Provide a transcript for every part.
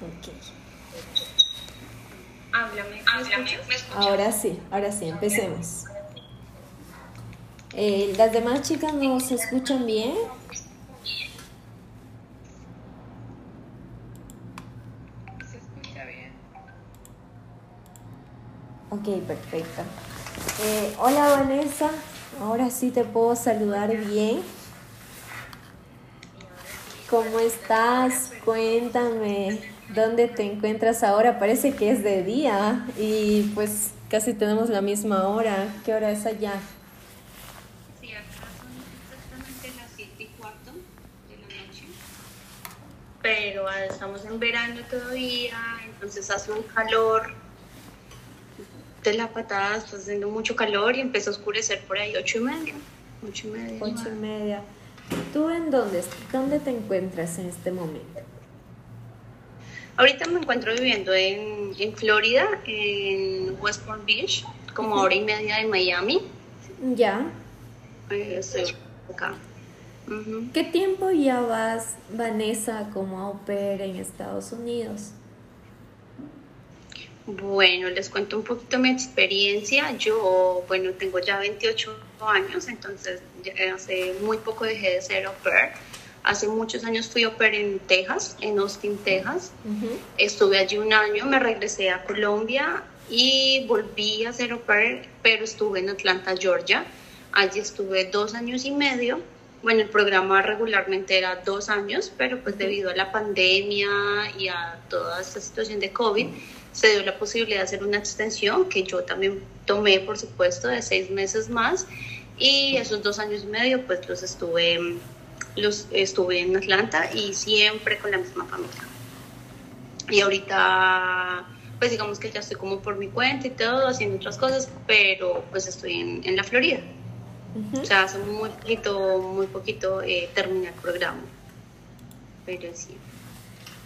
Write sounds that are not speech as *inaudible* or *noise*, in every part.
Ok. Háblame, háblame. Ahora sí, ahora sí, empecemos. Eh, ¿Las demás chicas nos escuchan bien? Se escucha bien. Ok, perfecto. Eh, hola Vanessa, ahora sí te puedo saludar bien. ¿Cómo estás? Cuéntame, ¿dónde te encuentras ahora? Parece que es de día y pues casi tenemos la misma hora. ¿Qué hora es allá? Sí, acá son exactamente las 7 y cuarto de la noche. Pero ah, estamos en verano todavía, entonces hace un calor de la patada, está haciendo mucho calor y empieza a oscurecer por ahí 8 y media. 8 y media. Ocho y media. ¿Tú en dónde, dónde te encuentras en este momento? Ahorita me encuentro viviendo en, en Florida, en West Palm Beach, como hora y media de Miami. Ya. Eh, estoy acá. Ujú. ¿Qué tiempo ya vas, Vanessa, como au pair en Estados Unidos? Bueno, les cuento un poquito mi experiencia. Yo, bueno, tengo ya 28 años, entonces hace muy poco dejé de ser au pair. Hace muchos años fui au pair en Texas, en Austin, Texas. Estuve allí un año, me regresé a Colombia y volví a ser au pair, pero estuve en Atlanta, Georgia. Allí estuve dos años y medio. Bueno, el programa regularmente era dos años, pero pues debido a la pandemia y a toda esta situación de COVID, se dio la posibilidad de hacer una extensión que yo también tomé, por supuesto, de seis meses más. Y esos dos años y medio, pues los estuve, los estuve en Atlanta y siempre con la misma familia. Y ahorita, pues digamos que ya estoy como por mi cuenta y todo, haciendo otras cosas, pero pues estoy en, en la Florida. O sea, hace muy poquito, muy poquito eh, terminé el programa. Pero sí.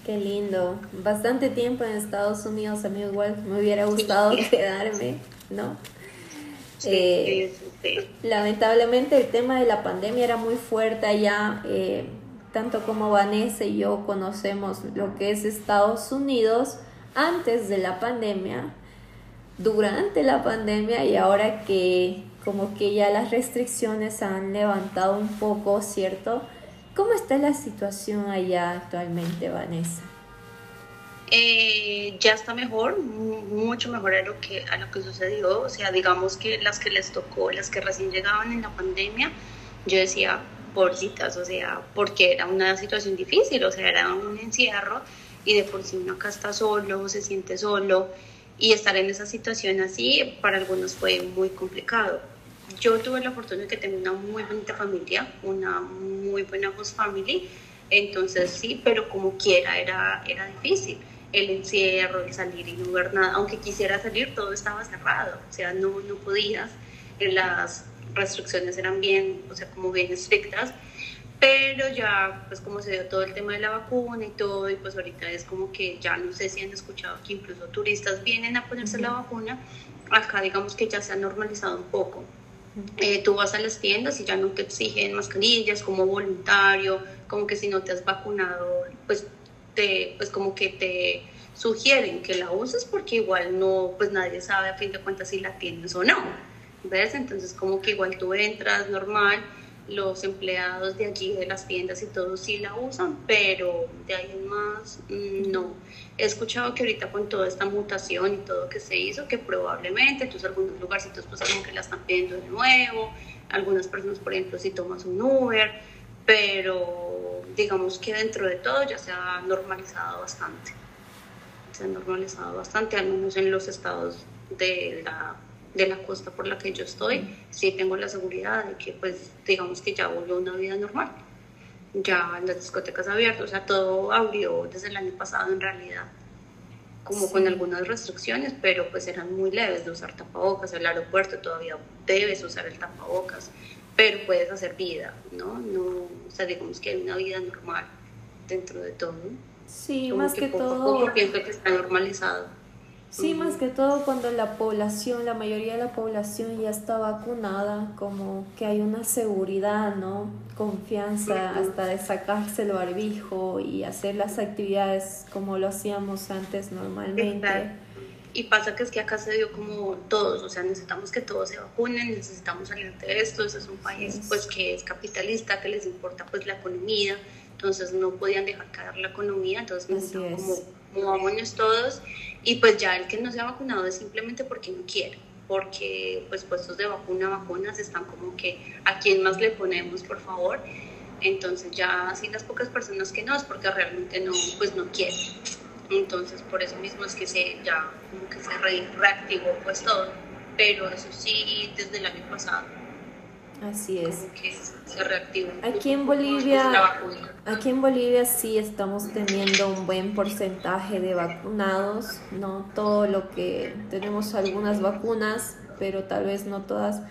Qué lindo. Bastante tiempo en Estados Unidos, a mí igual me hubiera gustado *laughs* quedarme, ¿no? Sí, Eh, sí, Lamentablemente el tema de la pandemia era muy fuerte allá, eh, tanto como Vanessa y yo conocemos lo que es Estados Unidos antes de la pandemia, durante la pandemia y ahora que como que ya las restricciones han levantado un poco, ¿cierto? ¿Cómo está la situación allá actualmente, Vanessa? Eh, ya está mejor, mu- mucho mejor a lo que a lo que sucedió. O sea, digamos que las que les tocó, las que recién llegaban en la pandemia, yo decía, pobrecitas, o sea, porque era una situación difícil, o sea, era un encierro y de por sí uno acá está solo, se siente solo y estar en esa situación así para algunos fue muy complicado. Yo tuve la fortuna de que tengo una muy bonita familia, una muy buena host family, entonces sí, pero como quiera era, era difícil. El encierro, el salir y no ver nada, aunque quisiera salir, todo estaba cerrado, o sea, no, no podías, las restricciones eran bien, o sea, como bien estrictas, pero ya, pues como se dio todo el tema de la vacuna y todo, y pues ahorita es como que ya no sé si han escuchado que incluso turistas vienen a ponerse la vacuna, acá digamos que ya se ha normalizado un poco. Eh, tú vas a las tiendas y ya no te exigen mascarillas como voluntario, como que si no te has vacunado, pues, te, pues como que te sugieren que la uses porque igual no, pues nadie sabe a fin de cuentas si la tienes o no. ¿Ves? Entonces como que igual tú entras normal, los empleados de allí, de las tiendas y todo sí la usan, pero de ahí en más mm, no. He escuchado que ahorita con toda esta mutación y todo que se hizo, que probablemente entonces algunos lugarcitos pues como que la están pidiendo de nuevo, algunas personas por ejemplo si tomas un Uber, pero digamos que dentro de todo ya se ha normalizado bastante. Se ha normalizado bastante, al menos en los estados de la, de la costa por la que yo estoy, sí tengo la seguridad de que pues digamos que ya volvió una vida normal. Ya las discotecas abiertas, o sea, todo abrió desde el año pasado en realidad, como Sí. con algunas restricciones, pero pues eran muy leves de usar tapabocas, el aeropuerto todavía debes usar el tapabocas, pero puedes hacer vida, ¿no? no o sea, digamos que hay una vida normal dentro de todo. Sí, Como más que poco a todo. poco pienso que está normalizado. Sí, más que todo cuando la población, la mayoría de la población ya está vacunada, como que hay una seguridad, ¿no? Confianza hasta de sacarse el barbijo y hacer las actividades como lo hacíamos antes normalmente. Y pasa que es que acá se dio como todos, o sea, necesitamos que todos se vacunen, necesitamos salir de esto, ese es un país pues que es capitalista, que les importa pues la economía, entonces no podían dejar caer la economía, entonces necesitaban como movámonos todos y pues ya el que no se ha vacunado es simplemente porque no quiere, porque pues puestos de vacuna, vacunas están como que a quién más le ponemos, por favor. Entonces ya así las pocas personas que no es porque realmente no, pues no quieren. Entonces por eso mismo es que se ya como que se reactivó pues todo. Pero eso sí desde el año pasado Así es. se Aquí en Bolivia, aquí en Bolivia sí estamos teniendo un buen porcentaje de vacunados, no todo lo que tenemos algunas vacunas, pero tal vez no todas.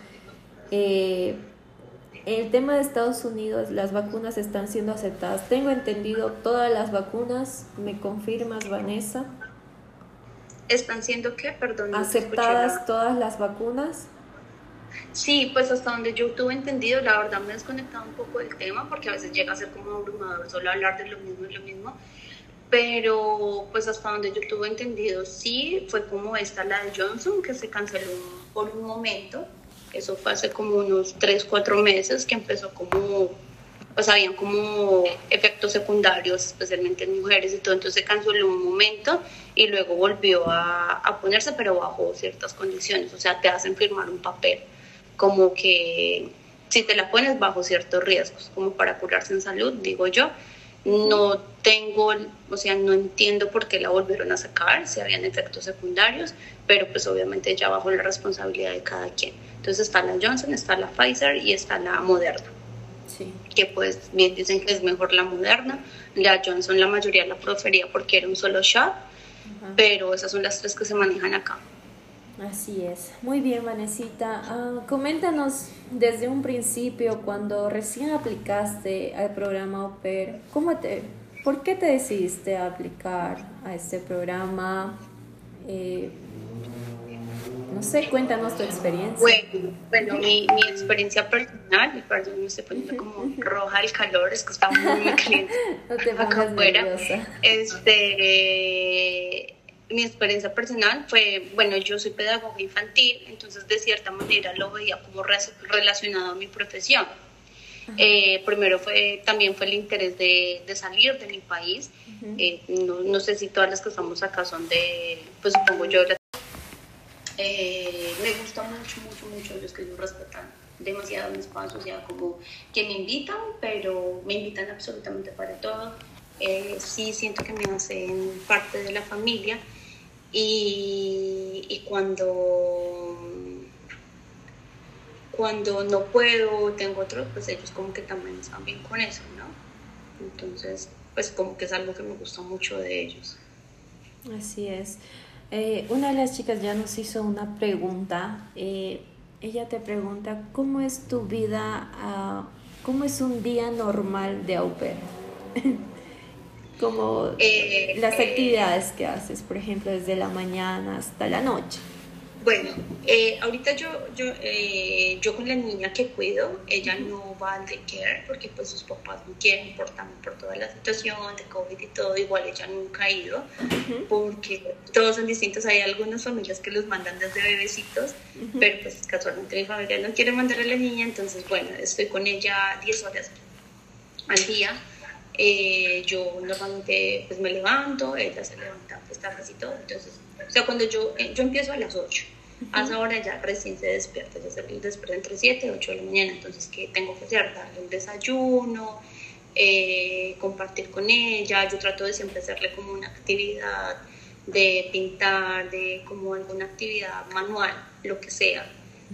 Eh, el tema de Estados Unidos, las vacunas están siendo aceptadas. Tengo entendido todas las vacunas, ¿me confirmas, Vanessa? ¿Están siendo qué? Perdón. ¿Aceptadas todas las vacunas? Sí, pues hasta donde yo tuve entendido, la verdad me he desconectado un poco del tema porque a veces llega a ser como abrumador solo hablar de lo mismo y lo mismo, pero pues hasta donde yo tuve entendido, sí, fue como esta, la de Johnson, que se canceló por un momento, eso fue hace como unos 3, 4 meses que empezó como, pues habían como efectos secundarios, especialmente en mujeres y todo, entonces se canceló un momento y luego volvió a, a ponerse, pero bajo ciertas condiciones, o sea, te hacen firmar un papel como que si te la pones bajo ciertos riesgos, como para curarse en salud, digo yo, no tengo, o sea, no entiendo por qué la volvieron a sacar, si habían efectos secundarios, pero pues obviamente ya bajo la responsabilidad de cada quien. Entonces está la Johnson, está la Pfizer y está la Moderna. Sí. Que pues bien dicen que es mejor la Moderna. La Johnson la mayoría la prefería porque era un solo shot, pero esas son las tres que se manejan acá. Así es. Muy bien, Vanesita. Ah, coméntanos desde un principio, cuando recién aplicaste al programa OPER, ¿cómo te, ¿por qué te decidiste a aplicar a este programa? Eh, no sé, cuéntanos tu experiencia. Bueno, mi, mi, experiencia personal, perdón, me estoy poniendo como roja el calor, es que está muy, muy *laughs* caliente no te afuera. Nerviosa. Este mi experiencia personal fue, bueno, yo soy pedagoga infantil, entonces de cierta manera lo veía como relacionado a mi profesión. Eh, primero fue, también fue el interés de, de salir de mi país. Eh, no, no, sé si todas las que estamos acá son de, pues supongo yo, eh, me gusta mucho, mucho, mucho los que yo respetan demasiado mi espacio, o sea, como que me invitan, pero me invitan absolutamente para todo. sí siento que me hacen parte de la familia y, cuando, cuando no puedo, tengo otros, pues ellos como que también están bien con eso, ¿no? Entonces, pues como que es algo que me gusta mucho de ellos. Así es. Eh, una de las chicas ya nos hizo una pregunta. Eh, ella te pregunta, ¿cómo es tu vida, uh, cómo es un día normal de au? *laughs* como eh, las actividades que haces, por ejemplo, desde la mañana hasta la noche. Bueno, eh, ahorita yo, yo, eh, yo con la niña que cuido, ella no va al daycare porque pues sus papás no quieren por, por toda la situación de COVID y todo, igual ella nunca ha ido porque todos son distintos, hay algunas familias que los mandan desde bebecitos, pero pues casualmente mi familia no quiere mandar a la niña, entonces bueno, estoy con ella 10 horas al día eh, yo normalmente pues me levanto, ella se levanta pues tarde y todo, entonces, o sea, cuando yo, eh, yo empiezo a las 8, a esa hora ya recién se despierta, ya se despierta entre 7 y 8 de la mañana, entonces, ¿qué tengo que hacer? Darle el desayuno, eh, compartir con ella, yo trato de siempre hacerle como una actividad de pintar, de como alguna actividad manual, lo que sea.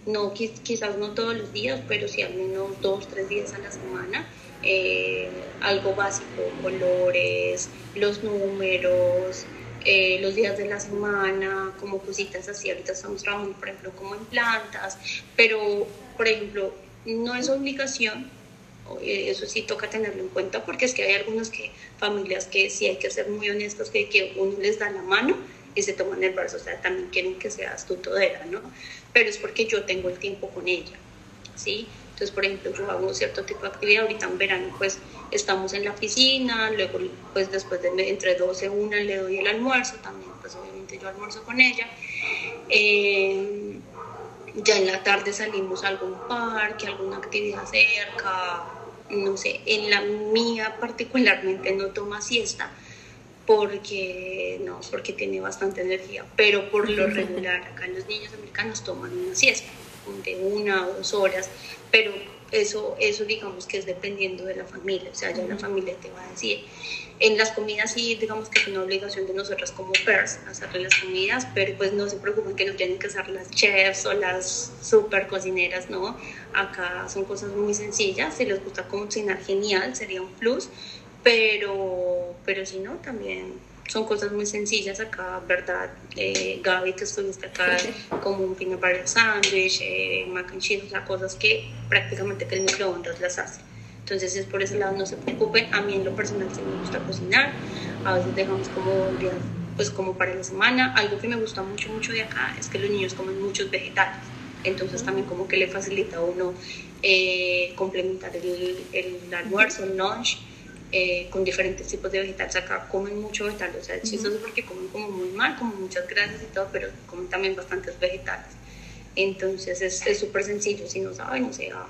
No, quizás no todos los días, pero sí al menos dos, tres días a la semana eh, algo básico, colores, los números, eh, los días de la semana, como cositas así. Ahorita estamos trabajando, por ejemplo, como en plantas, pero, por ejemplo, no es obligación, eh, eso sí toca tenerlo en cuenta, porque es que hay algunas que, familias que sí hay que ser muy honestos, que, que uno les da la mano y se toman el brazo, o sea, también quieren que seas tu todera, ¿no? Pero es porque yo tengo el tiempo con ella, ¿sí? Entonces, por ejemplo, yo hago cierto tipo de actividad, ahorita en verano pues estamos en la piscina, luego pues después de entre 12 y 1 le doy el almuerzo, también pues obviamente yo almuerzo con ella. Eh, ya en la tarde salimos a algún parque, alguna actividad cerca, no sé, en la mía particularmente no toma siesta porque no, porque tiene bastante energía, pero por lo *laughs* regular acá los niños americanos toman una siesta de una o dos horas, pero eso, eso digamos que es dependiendo de la familia, o sea, ya la familia te va a decir. En las comidas sí, digamos que es una obligación de nosotras como pers hacerle las comidas, pero pues no se preocupen que no tienen que ser las chefs o las super cocineras, ¿no? Acá son cosas muy sencillas, si les gusta cocinar genial, sería un plus, pero, pero si no, también son cosas muy sencillas acá, ¿verdad? Eh, Gaby, que estuviste acá, como un peanut butter sandwich, eh, mac and cheese, o sea, cosas que prácticamente que el microondas las hace. Entonces, es por ese lado, no se preocupen. A mí en lo personal sí me gusta cocinar. A veces dejamos como día, pues como para la semana. Algo que me gusta mucho, mucho de acá es que los niños comen muchos vegetales. Entonces, también como que le facilita a uno eh, complementar el, el almuerzo, el lunch eh, con diferentes tipos de vegetales. Acá comen mucho vegetal, o sea, es chistoso porque comen como muy mal, como muchas grasas y todo, pero comen también bastantes vegetales. Entonces es súper sencillo, si no saben, o sea,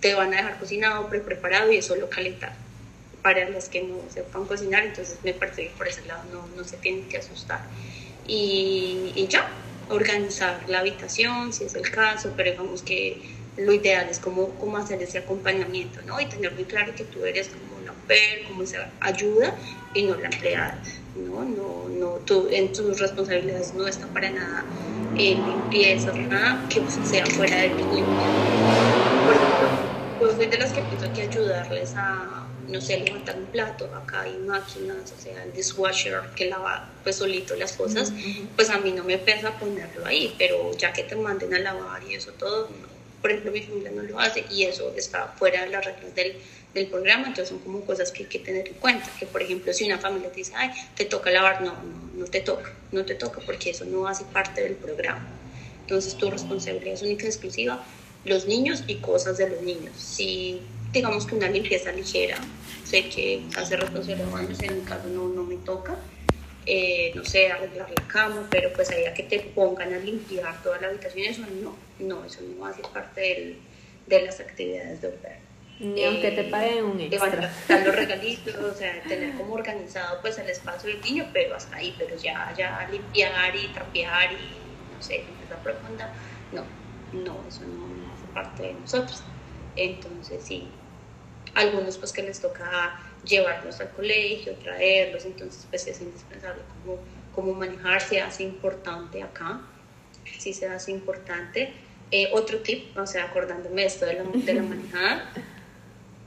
te van a dejar cocinado, pre preparado y eso lo calentar. Para las que no sepan cocinar, entonces me parece que por ese lado no, no se tienen que asustar. Y, y ya, organizar la habitación, si es el caso, pero digamos que lo ideal es cómo, cómo hacer ese acompañamiento, ¿no? Y tener muy claro que tú eres como ver como esa ayuda y no la empleada. ¿no? No, no, tú, en tus responsabilidades no está para nada eh, limpieza, nada que sea fuera del mismo Por ejemplo, pues soy de las que pienso que ayudarles a, no sé, levantar un plato, acá hay máquinas, o sea, el dishwasher que lava pues solito las cosas, pues a mí no me pesa ponerlo ahí, pero ya que te manden a lavar y eso todo, por ejemplo, mi familia no lo hace y eso está fuera de las reglas del del programa, entonces son como cosas que hay que tener en cuenta, que por ejemplo si una familia te dice, ay, te toca lavar, no, no, no te toca, no te toca porque eso no hace parte del programa. Entonces tu responsabilidad es única y exclusiva los niños y cosas de los niños. Si digamos que una limpieza ligera, sé que hace responsabilidad, en mi caso no, no me toca, eh, no sé, arreglar la cama, pero pues ahí a que te pongan a limpiar toda la habitación, eso no, no, eso no hace parte del, de las actividades de hogar. Ni aunque te paguen un extra. Los *laughs* regalitos, o sea, tener como organizado pues el espacio del niño, pero hasta ahí, pero ya, ya limpiar y trapear y no sé, limpieza profunda, no, no, eso no, hace parte de nosotros. Entonces sí, algunos pues que les toca llevarlos al colegio, traerlos, entonces pues es indispensable como, como manejarse, hace importante acá, sí se hace importante. Eh, otro tip, o sea, acordándome esto de la, de la *laughs* manejada,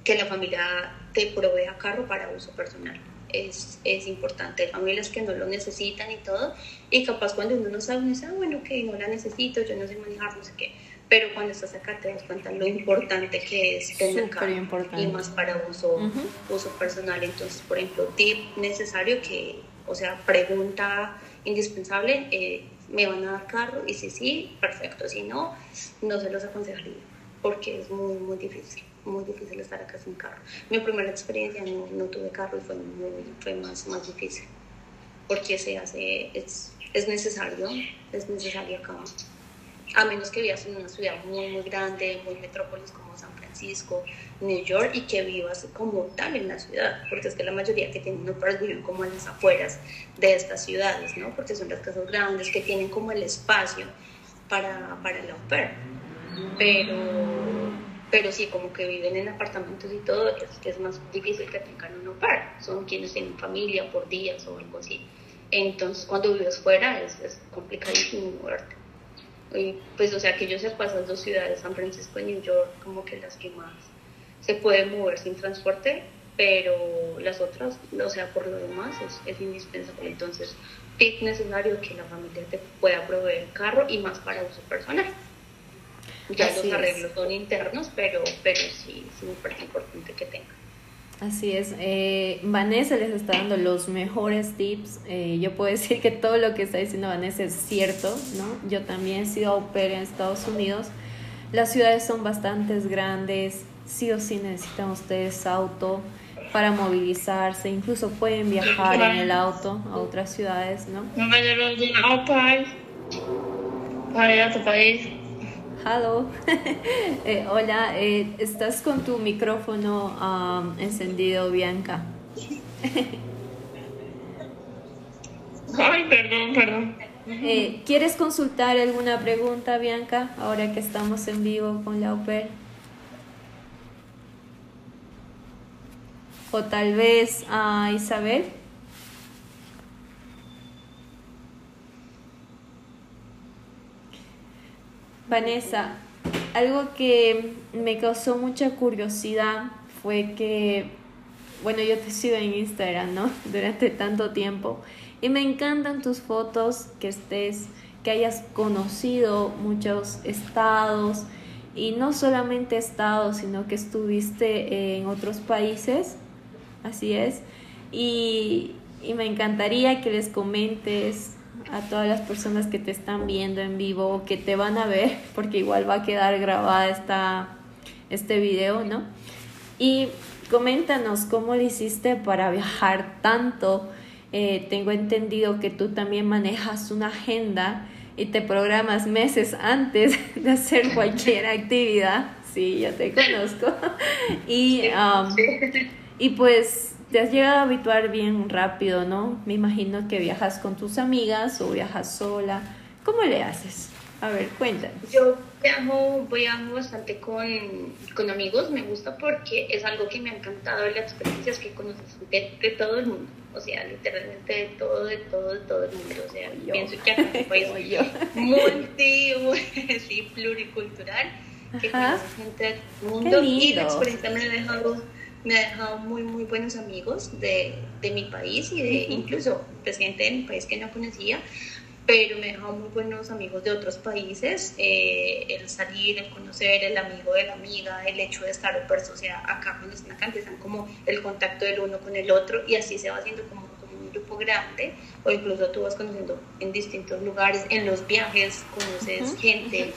que la familia te provea carro para uso personal. Es, es, importante. Hay familias que no lo necesitan y todo, y capaz cuando uno no sabe, uno dice, ah, bueno, ok, no la necesito, yo no sé manejar, no sé qué. Pero cuando estás acá te das cuenta lo importante que es tener carro y más para uso, uso personal. Entonces, por ejemplo, tip necesario que, o sea, pregunta indispensable, eh, ¿me van a dar carro? Y si sí, perfecto. Si no, no se los aconsejaría, porque es muy, muy difícil muy difícil estar acá sin carro. Mi primera experiencia no, no tuve carro y fue, muy, fue más, más difícil, porque se hace, es, es necesario, es necesario acá. A menos que vivas en una ciudad muy, muy grande, muy metrópolis como San Francisco, New York, y que vivas como tal en la ciudad, porque es que la mayoría que tienen no viven como en las afueras de estas ciudades, ¿no? Porque son las casas grandes que tienen como el espacio para, para la oferta. Pero pero sí, como que viven en apartamentos y todo, es más difícil que tengan un hogar. Son quienes tienen familia por días o algo así. Entonces, cuando vives fuera es, es complicadísimo moverte. Pues, o sea, que yo sepa esas dos ciudades, San Francisco y New York, como que las que más se pueden mover sin transporte, pero las otras, o sea, por lo demás es, es indispensable. Entonces, es necesario que la familia te pueda proveer carro y más para uso personal. Ya los arreglos son internos, pero, pero sí, sí me parece importante que tenga. Así es. Eh, Vanessa les está dando los mejores tips. Eh, yo puedo decir que todo lo que está diciendo Vanessa es cierto, ¿no? Yo también he sido au pair en Estados Unidos. Las ciudades son bastante grandes. Sí o sí necesitan ustedes auto para movilizarse. Incluso pueden viajar en el auto a otras ciudades, ¿no? No me au pair para ir a tu país. Hello. *laughs* eh, hola, eh, estás con tu micrófono um, encendido, Bianca. *laughs* Ay, perdón, perdón. Eh, ¿Quieres consultar alguna pregunta, Bianca, ahora que estamos en vivo con la OPER? O tal vez a Isabel. Vanessa, algo que me causó mucha curiosidad fue que, bueno, yo te sigo en Instagram, ¿no? *laughs* Durante tanto tiempo. Y me encantan tus fotos, que estés, que hayas conocido muchos estados. Y no solamente estados, sino que estuviste en otros países. Así es. Y, y me encantaría que les comentes a todas las personas que te están viendo en vivo, que te van a ver, *laughs* porque igual va a quedar grabada esta, este video, ¿no? Y coméntanos cómo lo hiciste para viajar tanto. Eh, tengo entendido que tú también manejas una agenda y te programas meses antes *laughs* de hacer cualquier actividad. Sí, ya te conozco. *laughs* y, um, y pues te has llegado a habituar bien rápido, ¿no? Me imagino que viajas con tus amigas o viajas sola. ¿Cómo le haces? A ver, cuéntanos. Yo viajo, viajo bastante con, con amigos, me gusta porque es algo que me ha encantado las experiencias que conoces de, todo el mundo, o sea, literalmente de todo, de todo, de todo el mundo, o sea, pienso que acá es un país multi, *laughs* sí, pluricultural, que conoces gente del mundo y la experiencia me ha dejado me ha dejado muy, muy buenos amigos de, de mi país y de incluso presidente de mi país que no conocía, pero me ha dejado muy buenos amigos de otros países. Eh, el salir, el conocer, el amigo de la amiga, el hecho de estar pues, o sea, acá cuando están acá empiezan como el contacto del uno con el otro y así se va haciendo como, como un grupo grande o incluso tú vas conociendo en distintos lugares, en los viajes conoces gente.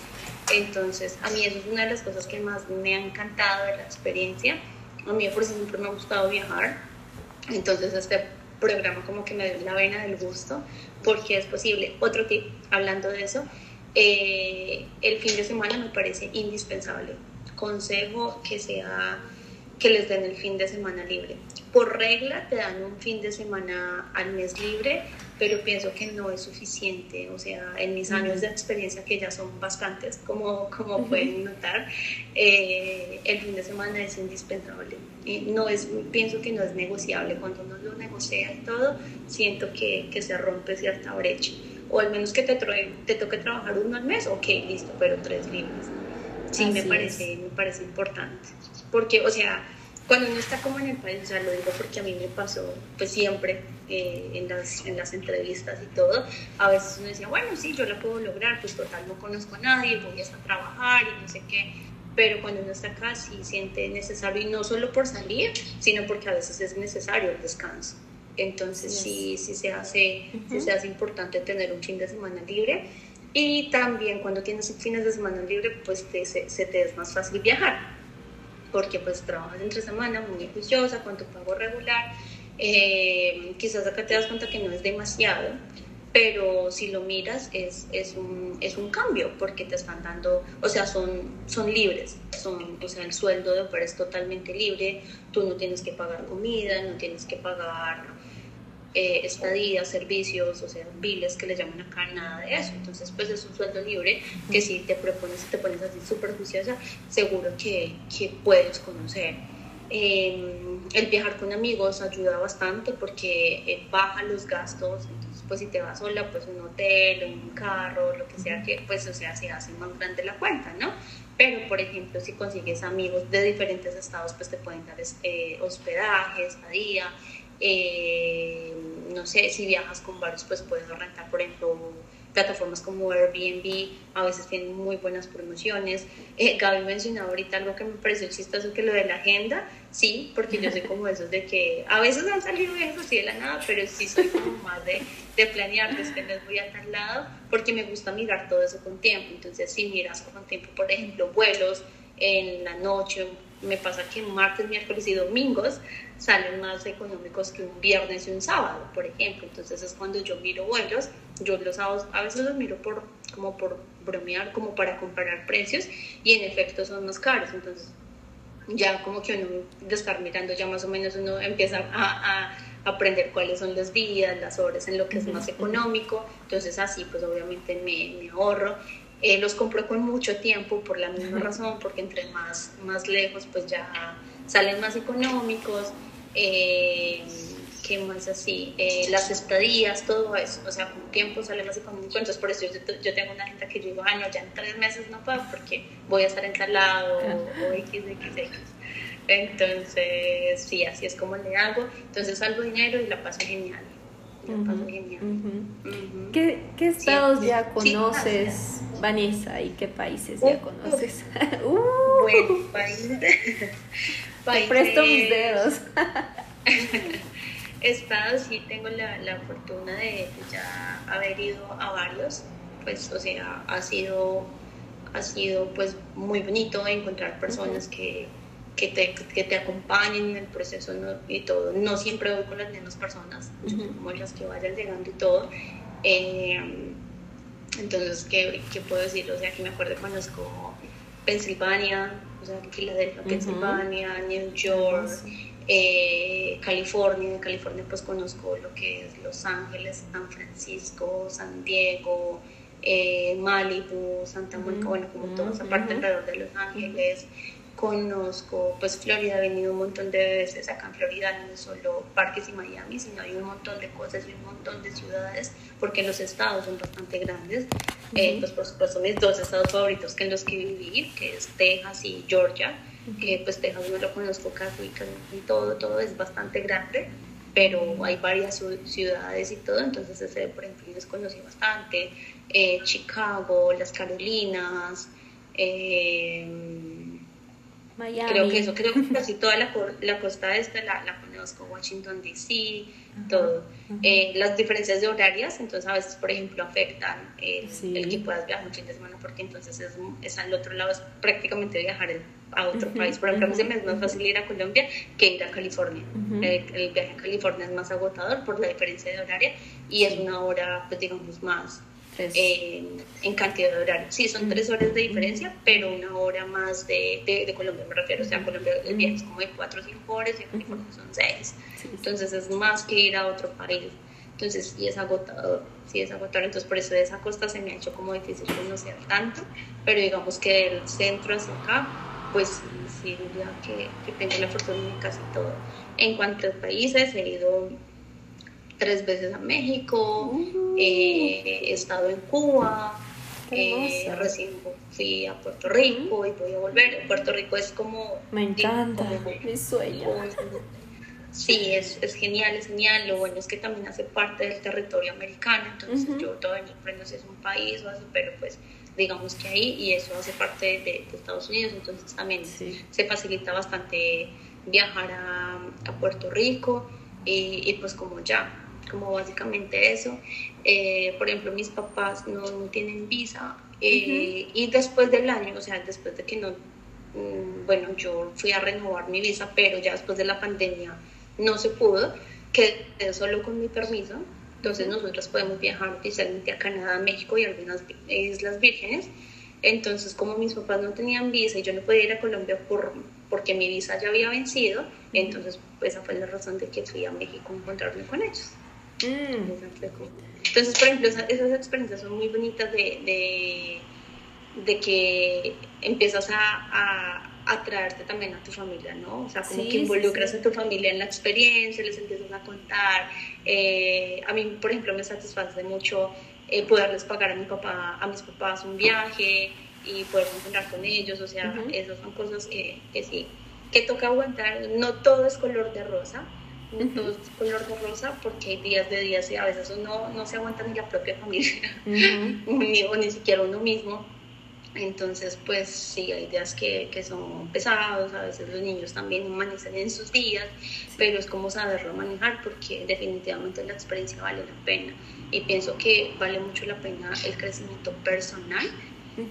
Entonces, a mí eso es una de las cosas que más me ha encantado de la experiencia a mí, por siempre me ha gustado viajar. Entonces, este programa como que me dio la vena del gusto, porque es posible. Otro tip, hablando de eso, eh, el fin de semana me parece indispensable. Consejo que sea que les den el fin de semana libre. Por regla te dan un fin de semana al mes libre, pero pienso que no es suficiente. O sea, en mis años de experiencia, que ya son bastantes, como, como pueden notar, eh, el fin de semana es indispensable. Y no es, pienso que no es negociable. Cuando uno lo negocia y todo, siento que, que se rompe cierta brecha. O al menos que te, te toque trabajar uno al mes, ok, listo, pero tres libres. Sí, me parece, me parece importante. Porque, o sea, cuando uno está como en el país, o sea, lo digo porque a mí me pasó, pues siempre eh, en, las, en las entrevistas y todo, a veces uno decía, bueno, sí, yo lo puedo lograr, pues total, no conozco a nadie, voy a trabajar y no sé qué. Pero cuando uno está acá, sí siente necesario, y no solo por salir, sino porque a veces es necesario el descanso. Entonces, sí, sí, se hace, sí se hace importante tener un fin de semana libre. Y también cuando tienes fines de semana libre, pues te, se, se te es más fácil viajar porque pues trabajas entre semana muy juiciosa, con tu pago regular, eh, quizás acá te das cuenta que no es demasiado, pero si lo miras es, es, un, es un cambio porque te están dando, o sea, son, son libres, son, o sea, el sueldo de operar es totalmente libre, tú no tienes que pagar comida, no tienes que pagar eh, estadías, servicios, o sea, biles que le llaman acá, nada de eso. Entonces, pues es un sueldo libre que si te propones, te pones así súper juiciosa, seguro que, que puedes conocer. Em, el viajar con amigos ayuda bastante porque eh, baja los gastos, entonces pues si te vas sola, pues un hotel, un carro, lo que sea que, pues o sea, se hace más grande la cuenta, ¿no? Pero, por ejemplo, si consigues amigos de diferentes estados, pues te pueden dar eh, hospedaje, estadía, eh, no sé, si viajas con varios, pues puedes rentar, por ejemplo, plataformas como Airbnb a veces tienen muy buenas promociones. Eh, Gaby mencionaba ahorita algo que me pareció chistoso, que lo de la agenda, sí, porque yo soy *laughs* como esos de que a veces han salido bien así de la nada, pero sí soy como más de, de planear, después les voy a tal lado, porque me gusta mirar todo eso con tiempo. Entonces, si miras con tiempo, por ejemplo, vuelos en la noche, me pasa que martes, miércoles y domingos salen más económicos que un viernes y un sábado, por ejemplo. Entonces es cuando yo miro vuelos, yo los sábados a veces los miro por como por bromear, como para comparar precios y en efecto son más caros. Entonces ya como que uno de estar mirando ya más o menos uno empieza a, a aprender cuáles son los días, las horas en lo que es más económico. Entonces así pues obviamente me, me ahorro. Eh, los compro con mucho tiempo por la misma razón, porque entre más, más lejos pues ya salen más económicos. Eh, ¿Qué más así? Eh, las estadías, todo eso, o sea, con tiempo sale más económico. Entonces, por eso yo, tengo una gente que yo digo, ah, no, ya en tres meses no puedo porque voy a estar en tal lado o, XXX. Entonces, sí, así es como le hago. Entonces, salgo dinero y la paso genial. ¿Qué, ¿Qué, estados ya conoces, Vanessa, y qué países ya conoces? *laughs* uh, bueno, países. *laughs* Te presto mis dedos. *laughs* estados sí tengo la, la fortuna de ya haber ido a varios, pues, o sea, ha sido, ha sido pues muy bonito encontrar personas que que te, que te acompañen en el proceso y todo. No siempre voy con las mismas personas, como las que vayan llegando y todo. Eh, entonces, ¿qué, ¿qué, puedo decir? O sea, que me acuerdo, conozco Pensilvania, o sea, Filadelfia, Pensilvania, New York, eh, California. En California, pues conozco lo que es Los Ángeles, San Francisco, San Diego. Eh, Malibu, Santa Mónica, bueno, como toda esa parte alrededor de Los Ángeles, conozco, pues Florida, he venido un montón de veces, acá en Florida no es solo parques y Miami, sino hay un montón de cosas y un montón de ciudades, porque los estados son bastante grandes. Eh, pues por supuesto mis dos estados favoritos que en los que viví, que es Texas y Georgia, que pues Texas no lo conozco casi, y todo, todo es bastante grande, pero hay varias ciudades y todo, entonces ese por ejemplo les conocí bastante, eh, Chicago, las Carolinas, eh, Creo que eso, creo que casi toda la, la costa este la, la conozco, Washington DC, todo. Eh, las diferencias de horarias, entonces a veces, por ejemplo, afectan el, el que puedas viajar un fin de semana, porque entonces es, es al otro lado, es prácticamente viajar a otro país. Por ejemplo, a mí se me es más fácil ir a Colombia que ir a California. Eh, el viaje a California es más agotador por la diferencia de horaria y es una hora, pues digamos, más en cantidad de horario. Sí, son tres horas de diferencia, pero una hora más de, de, Colombia, me refiero. O sea, Colombia el viaje es como de cuatro o cinco horas y en California son seis. Entonces es más que ir a otro país. Entonces sí es agotador, sí es agotador. Entonces por eso de esa costa se me ha hecho como difícil conocer tanto, pero digamos que del centro hacia acá, pues sí diría que, que tengo la fortuna de casi todo. En cuanto a países, he ido tres veces a México, eh, he estado en Cuba, eh, recién fui a Puerto Rico y voy a volver. Puerto Rico es como... Me encanta, mi sueño. Sí, es, es, genial, es genial. Lo bueno es que también hace parte del territorio americano, entonces yo todavía no aprendo si es un país o así, pero pues digamos que ahí y eso hace parte de, Estados Unidos, entonces también se facilita bastante viajar a, a Puerto Rico y, y, pues como ya como básicamente eso. Eh, por ejemplo, mis papás no, tienen visa eh, y después del año, o sea, después de que no, mm, bueno, yo fui a renovar mi visa, pero ya después de la pandemia no se pudo, quedé solo con mi permiso. Entonces nosotros podemos viajar oficialmente a Canadá, México y algunas Islas Vírgenes. Entonces, como mis papás no tenían visa y yo no podía ir a Colombia por, porque mi visa ya había vencido, entonces esa fue la razón de que fui a México a encontrarme con ellos. Mm. Entonces, por ejemplo, esas, experiencias son muy bonitas de, de, que empiezas a, a, traerte también a tu familia, ¿no? O sea, como que involucras a tu familia en la experiencia, les empiezas a contar. Eh, a mí, por ejemplo, me satisface mucho eh, poderles pagar a, mi papá, a mis papás un viaje y poder encontrar con ellos, o sea, esas son cosas que, que sí, que toca aguantar, no todo es color de rosa, todo es color de rosa porque hay días de días y a veces uno no se aguanta ni la propia familia, *laughs* ni, o ni siquiera uno mismo. Entonces, pues sí, hay días que, que, son pesados, a veces los niños también amanecen en sus días, pero es como saberlo manejar porque definitivamente la experiencia vale la pena. Y pienso que vale mucho la pena el crecimiento personal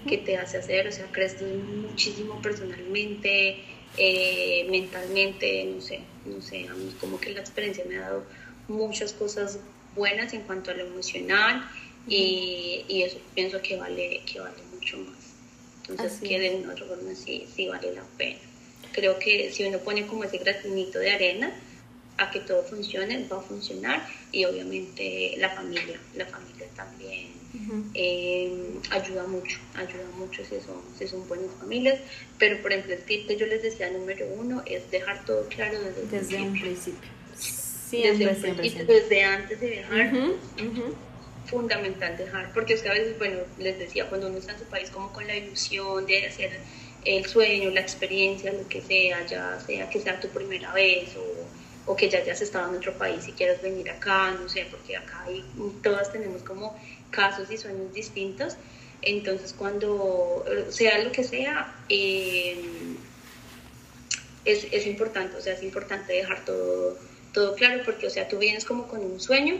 que te hace hacer, o sea, creces muchísimo personalmente, eh, mentalmente, no sé, no sé, como que la experiencia me ha dado muchas cosas buenas en cuanto a lo emocional y, y eso pienso que vale, que vale mucho más. Entonces, que de una otra forma sí, sí vale la pena. Creo que si uno pone como ese granito de arena a que todo funcione, va a funcionar y obviamente la familia, la familia también eh, ayuda mucho, ayuda mucho si son, si son buenas familias, pero por ejemplo el tip que yo les decía número uno es dejar todo claro desde, desde un principio. desde un principio, desde antes de viajar. Fundamental dejar, porque es que a veces, bueno, les decía, cuando uno está en su país como con la ilusión de hacer el sueño, la experiencia, lo que sea, ya sea que sea tu primera vez o, o que ya hayas estado en otro país y quieras venir acá, no sé, porque acá hay, todas tenemos como casos y sueños distintos. Entonces, cuando sea lo que sea, eh, es, es, importante, o sea, es importante dejar todo, todo claro porque, o sea, tú vienes como con un sueño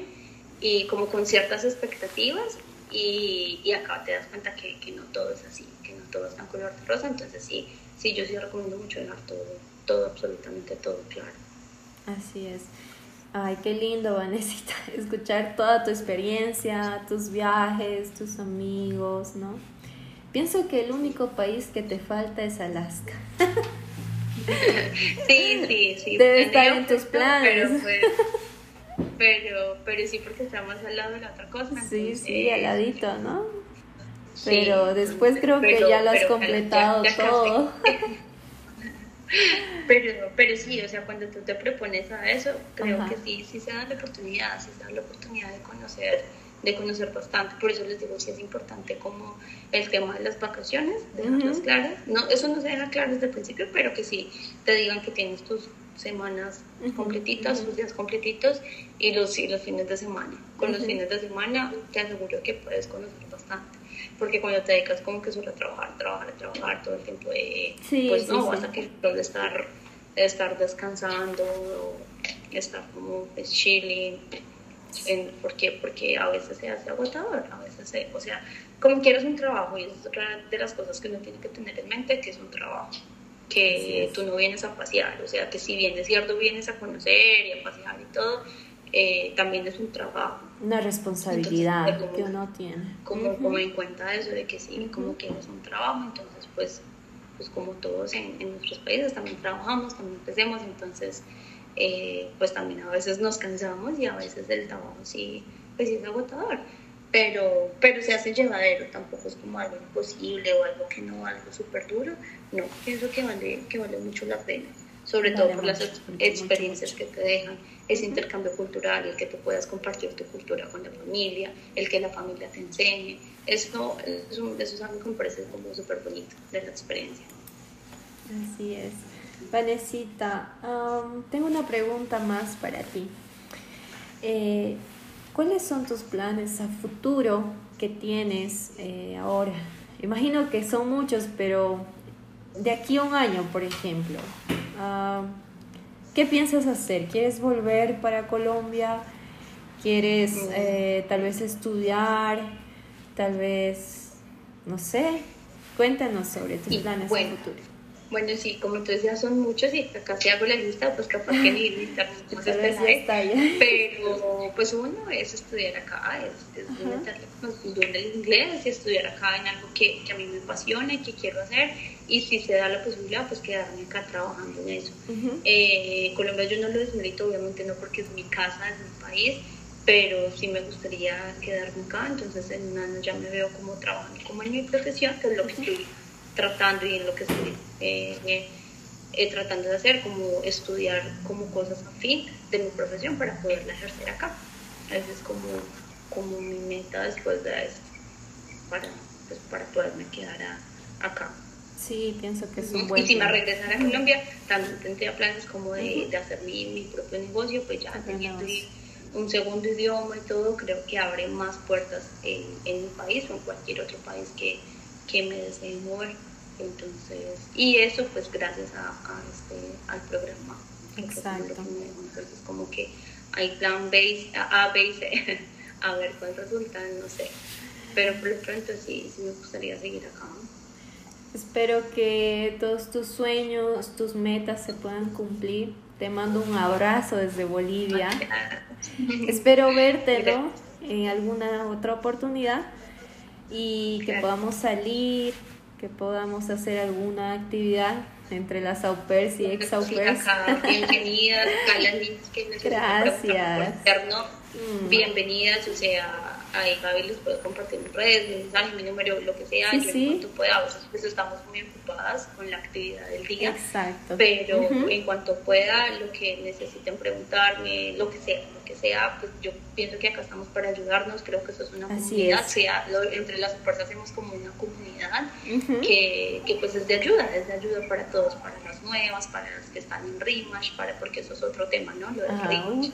y como con ciertas expectativas y, y acá te das cuenta que, que, no todo es así, que no todo es tan color de rosa, entonces sí, sí, yo sí recomiendo mucho dejar todo, todo, absolutamente todo claro. Así es. Ay, qué lindo, Vanesita, *laughs* escuchar toda tu experiencia, tus viajes, tus amigos, ¿no? Pienso que el único país que te falta es Alaska. *laughs* Sí, sí, sí. Debe estar en tus planes. Pues, pero, pero, sí, porque estamos al lado de la otra cosa. Sí, sí, al ladito, ¿no? Pero después creo que ya lo has completado todo. *laughs* *laughs* Pero, pero sí, o sea, cuando tú te propones a eso, creo que sí, sí se da la oportunidad, sí se da la oportunidad de conocer, de conocer bastante. Por eso les digo, sí es importante como el tema de las vacaciones, dejarlas claras. No, eso no se deja claro desde el principio, pero que sí te digan que tienes tus semanas completitas, tus días completitos y los, y los fines de semana. Con los fines de semana te aseguro que puedes conocer bastante porque cuando te dedicas como que solo a trabajar, trabajar, trabajar todo el tiempo, de, pues no, vas a que de estar, de estar descansando, o estar como pues, chilling, en, porque, porque a veces se hace agotador, a veces se, o sea, como quieres un trabajo y es otra de las cosas que uno tiene que tener en mente, que es un trabajo que tú no vienes a pasear, o sea, que si bien es cierto vienes a conocer y a pasear y todo, eh, también es un trabajo. Una responsabilidad que uno tiene. Como, como en cuenta eso de que sí, como que es un trabajo, entonces pues, pues como todos en, en nuestros países también trabajamos, también empecemos, entonces eh, pues también a veces nos cansamos y a veces el trabajo sí, pues es agotador. Pero, pero se hace llevadero, tampoco es como algo imposible o algo que no, algo súper duro. No, pienso que vale, que vale mucho la pena sobre todo por las experiencias que te dejan, ese intercambio cultural, el que tú puedas compartir tu cultura con la familia, el que la familia te enseñe. Esto, eso, eso es algo que me parece como súper bonito de la experiencia. Así es. Vanesita, tengo una pregunta más para ti. Eh, ¿Cuáles son tus planes a futuro que tienes eh, ahora? Imagino que son muchos, pero de aquí a un año, por ejemplo, Ah, ¿Qué piensas hacer? ¿Quieres volver para Colombia? ¿Quieres mm. eh, tal vez estudiar? Tal vez, no sé, cuéntanos sobre tus planes bueno, futuro. Bueno, sí, como tú decías, son muchos y casi hago la lista, pues capaz que ni *laughs* listar Pero, pues uno es estudiar acá, es, es meterle el inglés y estudiar acá en algo que, que a mí me apasiona y que quiero hacer y si se da la posibilidad, pues quedarme acá trabajando en eso. Eh, Colombia yo no lo desmerito, obviamente no porque es mi casa, es mi país, pero sí me gustaría quedarme acá, entonces en un año ya me veo como trabajando como en mi profesión, que es lo que estoy tratando y en lo que estoy eh, eh, tratando de hacer, como estudiar como cosas afín de mi profesión para poderla ejercer acá. Esa es como, como mi meta después de esto, para, pues, para poderme quedar acá. Sí, pienso que es un buen Y si me regresara a Colombia, también tendría planes como de, de hacer mi, mi, propio negocio, pues ya teniendo un segundo idioma y todo, creo que abre más puertas en, en mi país o en cualquier otro país que, que me desee mover. Entonces, y eso pues gracias a, a este, al programa. Exacto. Entonces, como que hay plan B, A, B y C, *laughs* a ver cuál resulta, no sé. Pero por lo pronto sí, sí me gustaría seguir acá. Espero que todos tus sueños, tus metas se puedan cumplir. Te mando un abrazo desde Bolivia. Espero verte en alguna otra oportunidad y que podamos salir, que podamos hacer alguna actividad entre las au pairs y ex au pairs. *laughs* Bienvenidas a las que Gracias. Mm. Bienvenidas, o sea, ahí Gaby les puedo compartir mis redes, mi mensaje, mi número, lo que sea, sí, yo sí. en cuanto pueda, pues estamos muy ocupadas con la actividad del día, Exacto. pero en cuanto pueda, lo que necesiten preguntarme, lo que sea, lo que sea, pues yo pienso que acá estamos para ayudarnos, creo que eso es una comunidad, sea, entre las fuerzas hacemos como una comunidad que, que, pues es de ayuda, es de ayuda para todos, para las nuevas, para las que están en Rimash, para, porque eso es otro tema, ¿no? Lo del Rimash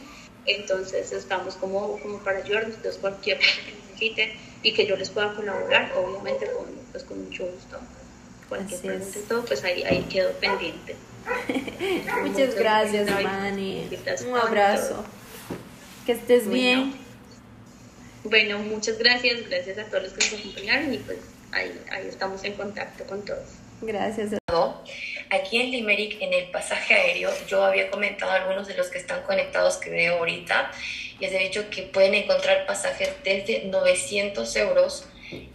entonces estamos como, como para ayudarnos, entonces cualquier cosa que necesiten y que yo les pueda colaborar, obviamente con, pues, con mucho gusto. Cualquier pregunta y todo, pues ahí, ahí quedo pendiente. *laughs* Muchas, gracias, Mani. Un abrazo. Que estés bien. Bueno, muchas gracias, gracias a todos los que nos acompañaron y pues ahí, ahí estamos en contacto con todos. Gracias. Aquí en Limerick, en el pasaje aéreo, yo había comentado a algunos de los que están conectados que veo ahorita, les he dicho que pueden encontrar pasajes desde 900 euros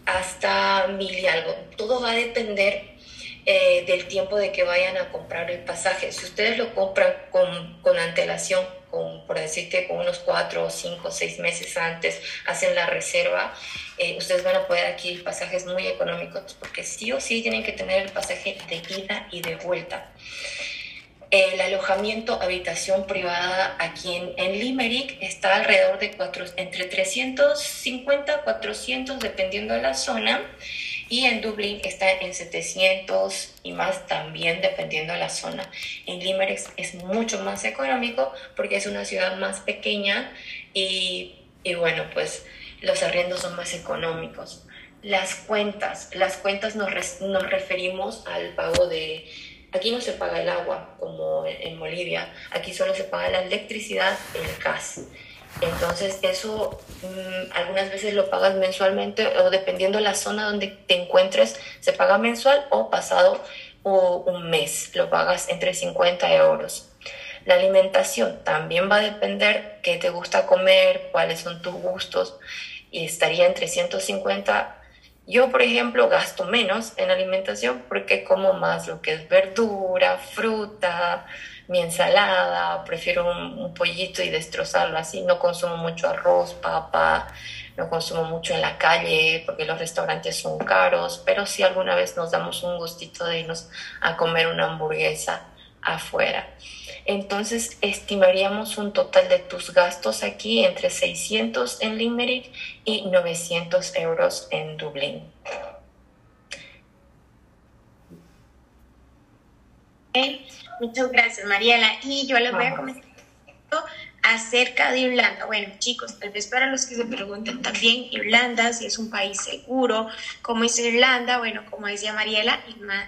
hasta mil y algo. Todo va a depender eh, del tiempo de que vayan a comprar el pasaje. Si ustedes lo compran con, con antelación, con, por decirte, con unos cuatro, cinco, seis meses antes, hacen la reserva, eh, ustedes van a poder adquirir pasajes muy económicos porque sí o sí tienen que tener el pasaje de ida y de vuelta. El alojamiento, habitación privada aquí en, en Limerick está alrededor de cuatro, entre 350 400 dependiendo de la zona y en Dublín está en 700 y más también dependiendo de la zona. En Limerick es mucho más económico porque es una ciudad más pequeña y, y bueno, pues los arriendos son más económicos. Las cuentas, las cuentas nos, nos referimos al pago de... Aquí no se paga el agua como en Bolivia, aquí solo se paga la electricidad, el gas. Entonces eso mm, algunas veces lo pagas mensualmente o dependiendo de la zona donde te encuentres, se paga mensual o pasado o un mes, lo pagas entre 50 euros. La alimentación también va a depender qué te gusta comer, cuáles son tus gustos y estaría entre 150. Yo, por ejemplo, gasto menos en alimentación porque como más lo que es verdura, fruta, mi ensalada, prefiero un, pollito y destrozarlo así, no consumo mucho arroz, papa, no consumo mucho en la calle porque los restaurantes son caros, pero si alguna vez nos damos un gustito de irnos a comer una hamburguesa afuera. Entonces estimaríamos un total de tus gastos aquí entre 600 en Limerick y 900 euros en Dublín. Muchas gracias, Mariela. Y yo les voy a comentar acerca de Irlanda. Bueno, chicos, tal vez para los que se pregunten también, Irlanda, si es un país seguro, ¿cómo es Irlanda? Bueno, como decía Mariela,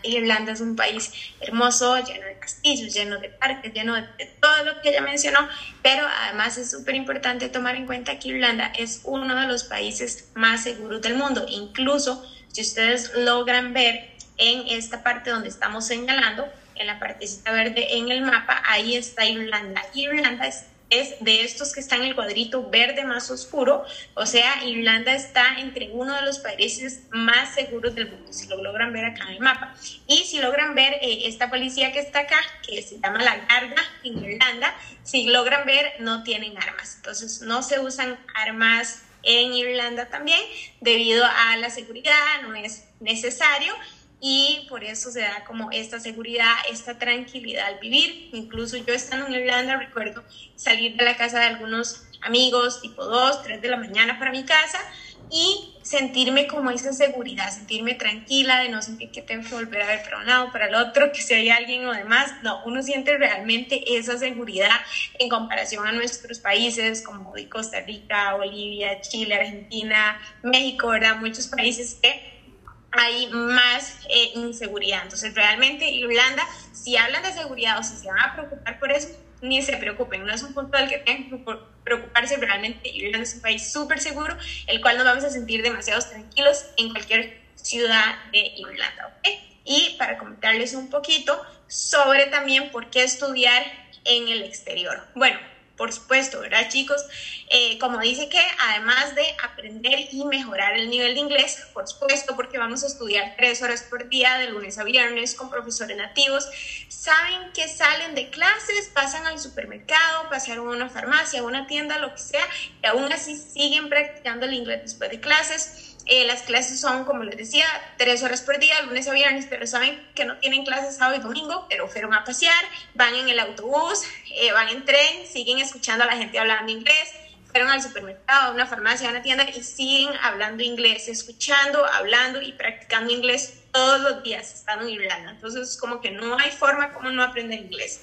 Irlanda es un país hermoso, lleno de castillos, lleno de parques, lleno de, todo lo que ella mencionó, pero además es súper importante tomar en cuenta que Irlanda es uno de los países más seguros del mundo. Incluso, si ustedes logran ver en esta parte donde estamos señalando, en la partecita verde en el mapa, ahí está Irlanda. Irlanda es, es, de estos que están en el cuadrito verde más oscuro, o sea, Irlanda está entre uno de los países más seguros del mundo, si lo logran ver acá en el mapa. Y si logran ver eh, esta policía que está acá, que se llama la Garda en Irlanda, si logran ver, no tienen armas. Entonces, no se usan armas en Irlanda también, debido a la seguridad, no es necesario y por eso se da como esta seguridad, esta tranquilidad al vivir. Incluso yo estando en Irlanda recuerdo salir de la casa de algunos amigos tipo 2, 3 de la mañana para mi casa y sentirme como esa seguridad, sentirme tranquila, de no sentir que tengo que volver a ver para un lado, para el otro, que si hay alguien o demás. No, uno siente realmente esa seguridad en comparación a nuestros países como Costa Rica, Bolivia, Chile, Argentina, México, ¿verdad? Muchos países que hay más eh, inseguridad. Entonces, realmente Irlanda, si hablan de seguridad o si se van a preocupar por eso, ni se preocupen, no es un punto al que tengan que preocuparse, realmente Irlanda es un país súper seguro, el cual nos vamos a sentir demasiado tranquilos en cualquier ciudad de Irlanda, ¿ok? Y para comentarles un poquito sobre también por qué estudiar en el exterior. Bueno, por supuesto, ¿verdad chicos? Eh, como dice que además de aprender y mejorar el nivel de inglés, por supuesto, porque vamos a estudiar tres horas por día de lunes a viernes con profesores nativos, saben que salen de clases, pasan al supermercado, pasaron a una farmacia, a una tienda, lo que sea, y aún así siguen practicando el inglés después de clases eh, las clases son, como les decía, tres horas por día, lunes a viernes, pero saben que no tienen clases sábado y domingo, pero fueron a pasear, van en el autobús, eh, van en tren, siguen escuchando a la gente hablando inglés, fueron al supermercado, a una farmacia, a una tienda y siguen hablando inglés, escuchando, hablando y practicando inglés todos los días, estando en Irlanda. Entonces, como que no hay forma como no aprender inglés.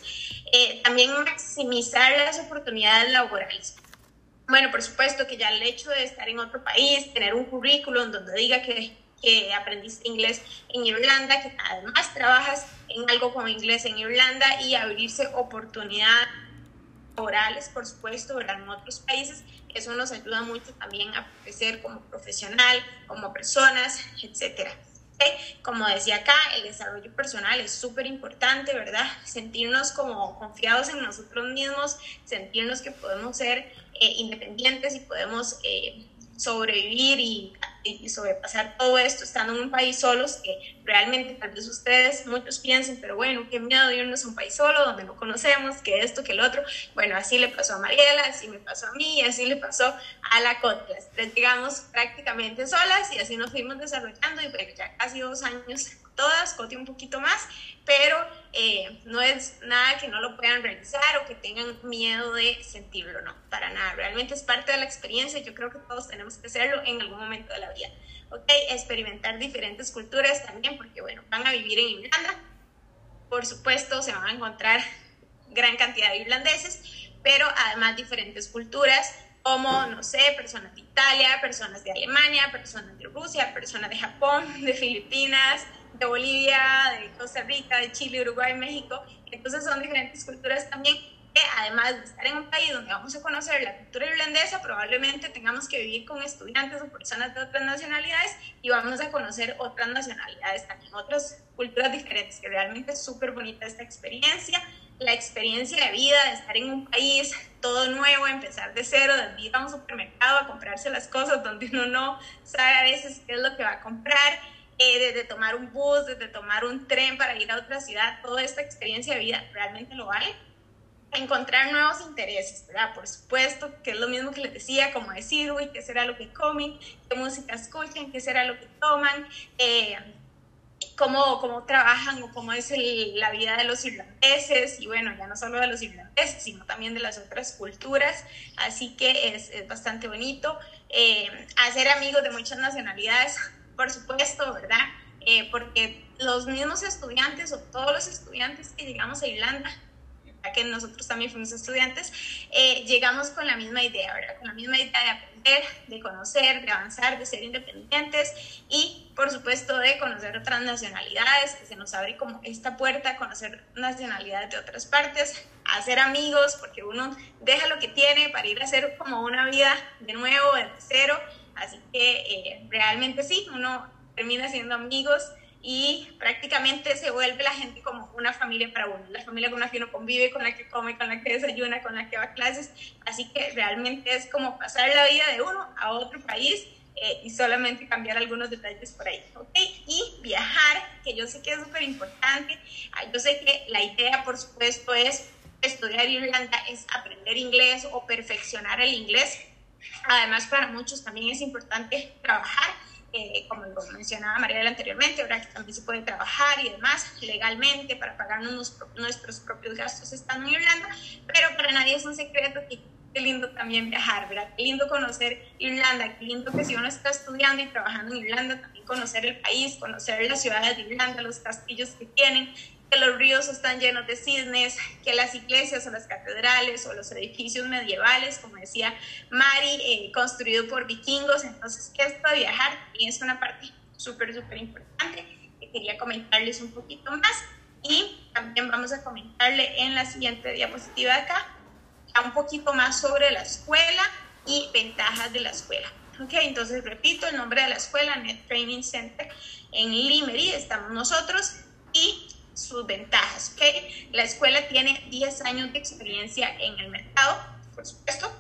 Eh, también maximizar las oportunidades laborales bueno, por supuesto que ya el hecho de estar en otro país, tener un currículum donde diga que, que aprendiste inglés en Irlanda, que además trabajas en algo como inglés en Irlanda y abrirse oportunidades laborales, por supuesto, en otros países, eso nos ayuda mucho también a crecer como profesional, como personas, etcétera. Como decía acá, el desarrollo personal es súper importante, ¿verdad? Sentirnos como confiados en nosotros mismos, sentirnos que podemos ser eh, independientes y podemos eh, sobrevivir y, y, sobrepasar todo esto estando en un país solos, que realmente tal vez ustedes, muchos piensen, pero bueno, qué miedo irnos a un país solo donde no conocemos, que esto, que el otro. Bueno, así le pasó a Mariela, así me pasó a mí, así le pasó a la Coti. Las llegamos prácticamente solas y así nos fuimos desarrollando y bueno, ya casi dos años todas, Coti un poquito más, pero eh, no es nada que no lo puedan realizar o que tengan miedo de sentirlo, no, para nada. Realmente es parte de la experiencia. Yo creo que todos tenemos que hacerlo en algún momento de la vida. ¿Ok? Experimentar diferentes culturas también, porque bueno, van a vivir en Irlanda. Por supuesto, se van a encontrar gran cantidad de irlandeses, pero además diferentes culturas como, no sé, personas de Italia, personas de Alemania, personas de Rusia, personas de Japón, *laughs* de Filipinas, de Bolivia, de Costa Rica, de Chile, Uruguay, México. Entonces son diferentes culturas también que además de estar en un país donde vamos a conocer la cultura irlandesa, probablemente tengamos que vivir con estudiantes o personas de otras nacionalidades y vamos a conocer otras nacionalidades también, otras culturas diferentes, que realmente es súper bonita esta experiencia, la experiencia de vida, de estar en un país todo nuevo, empezar de cero, de ir a un supermercado a comprarse las cosas donde uno no sabe a veces qué es lo que va a comprar eh, desde tomar un bus, desde tomar un tren para ir a otra ciudad, toda esta experiencia de vida realmente lo vale. Encontrar nuevos intereses, ¿verdad? Por supuesto, que es lo mismo que les decía, como decir, uy, qué será lo que comen, qué música escuchan, qué será lo que toman, eh, cómo, cómo trabajan o cómo es la vida de los irlandeses, y bueno, ya no solo de los irlandeses, sino también de las otras culturas, así que es, es bastante bonito. Eh, hacer amigos de muchas nacionalidades, por supuesto, ¿verdad? Eh, porque los mismos estudiantes o todos los estudiantes que llegamos a Irlanda, ya que nosotros también fuimos estudiantes, eh, llegamos con la misma idea, ¿verdad? Con la misma idea de aprender, de conocer, de avanzar, de ser independientes y, por supuesto, de conocer otras nacionalidades, que se nos abre como esta puerta conocer nacionalidades de otras partes, a hacer amigos, porque uno deja lo que tiene para ir a hacer como una vida de nuevo, de cero Así que eh, realmente sí, uno termina siendo amigos y prácticamente se vuelve la gente como una familia para uno, la familia con la que uno convive, con la que come, con la que desayuna, con la que va a clases. Así que realmente es como pasar la vida de uno a otro país eh, y solamente cambiar algunos detalles por ahí, ¿ok? Y viajar, que yo sé que es súper importante. Ah, yo sé que la idea, por supuesto, es estudiar Irlanda, es aprender inglés o perfeccionar el inglés Además, para muchos también es importante trabajar, eh, como lo mencionaba María anteriormente, ahora que también se puede trabajar y demás legalmente para pagar nuestros propios gastos estando en Irlanda, pero para nadie es un secreto que qué lindo también viajar, ¿verdad? Qué lindo conocer Irlanda, qué lindo que si uno está estudiando y trabajando en Irlanda, también conocer el país, conocer las ciudades de Irlanda, los castillos que tienen, que los ríos están llenos de cisnes, que las iglesias o las catedrales o los edificios medievales, como decía Mari, eh, construido por vikingos. Entonces, esto de viajar también es una parte súper, súper importante que quería comentarles un poquito más. Y también vamos a comentarle en la siguiente diapositiva de acá un poquito más sobre la escuela y ventajas de la escuela. Ok, entonces repito el nombre de la escuela, Net Training Center en Limerick, estamos nosotros y sus ventajas. ¿ok? La escuela tiene 10 años de experiencia en el mercado, por supuesto.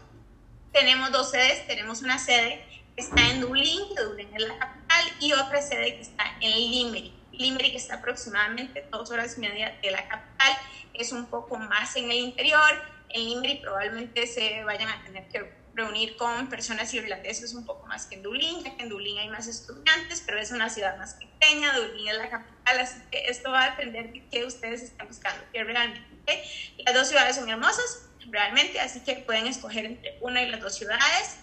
Tenemos dos sedes, tenemos una sede que está en Dublín, que Dublín es la capital, y otra sede que está en Limerick. Limerick está aproximadamente dos horas y media de la capital, es un poco más en el interior. En Limerick probablemente se vayan a tener que reunir con personas irlandesas un poco más que en Dublín, ya que en Dublín hay más estudiantes, pero es una ciudad más pequeña, Dublín es la capital, así que esto va a depender de qué ustedes están buscando, que realmente las dos ciudades son hermosas, realmente, así que pueden escoger entre una y las dos ciudades.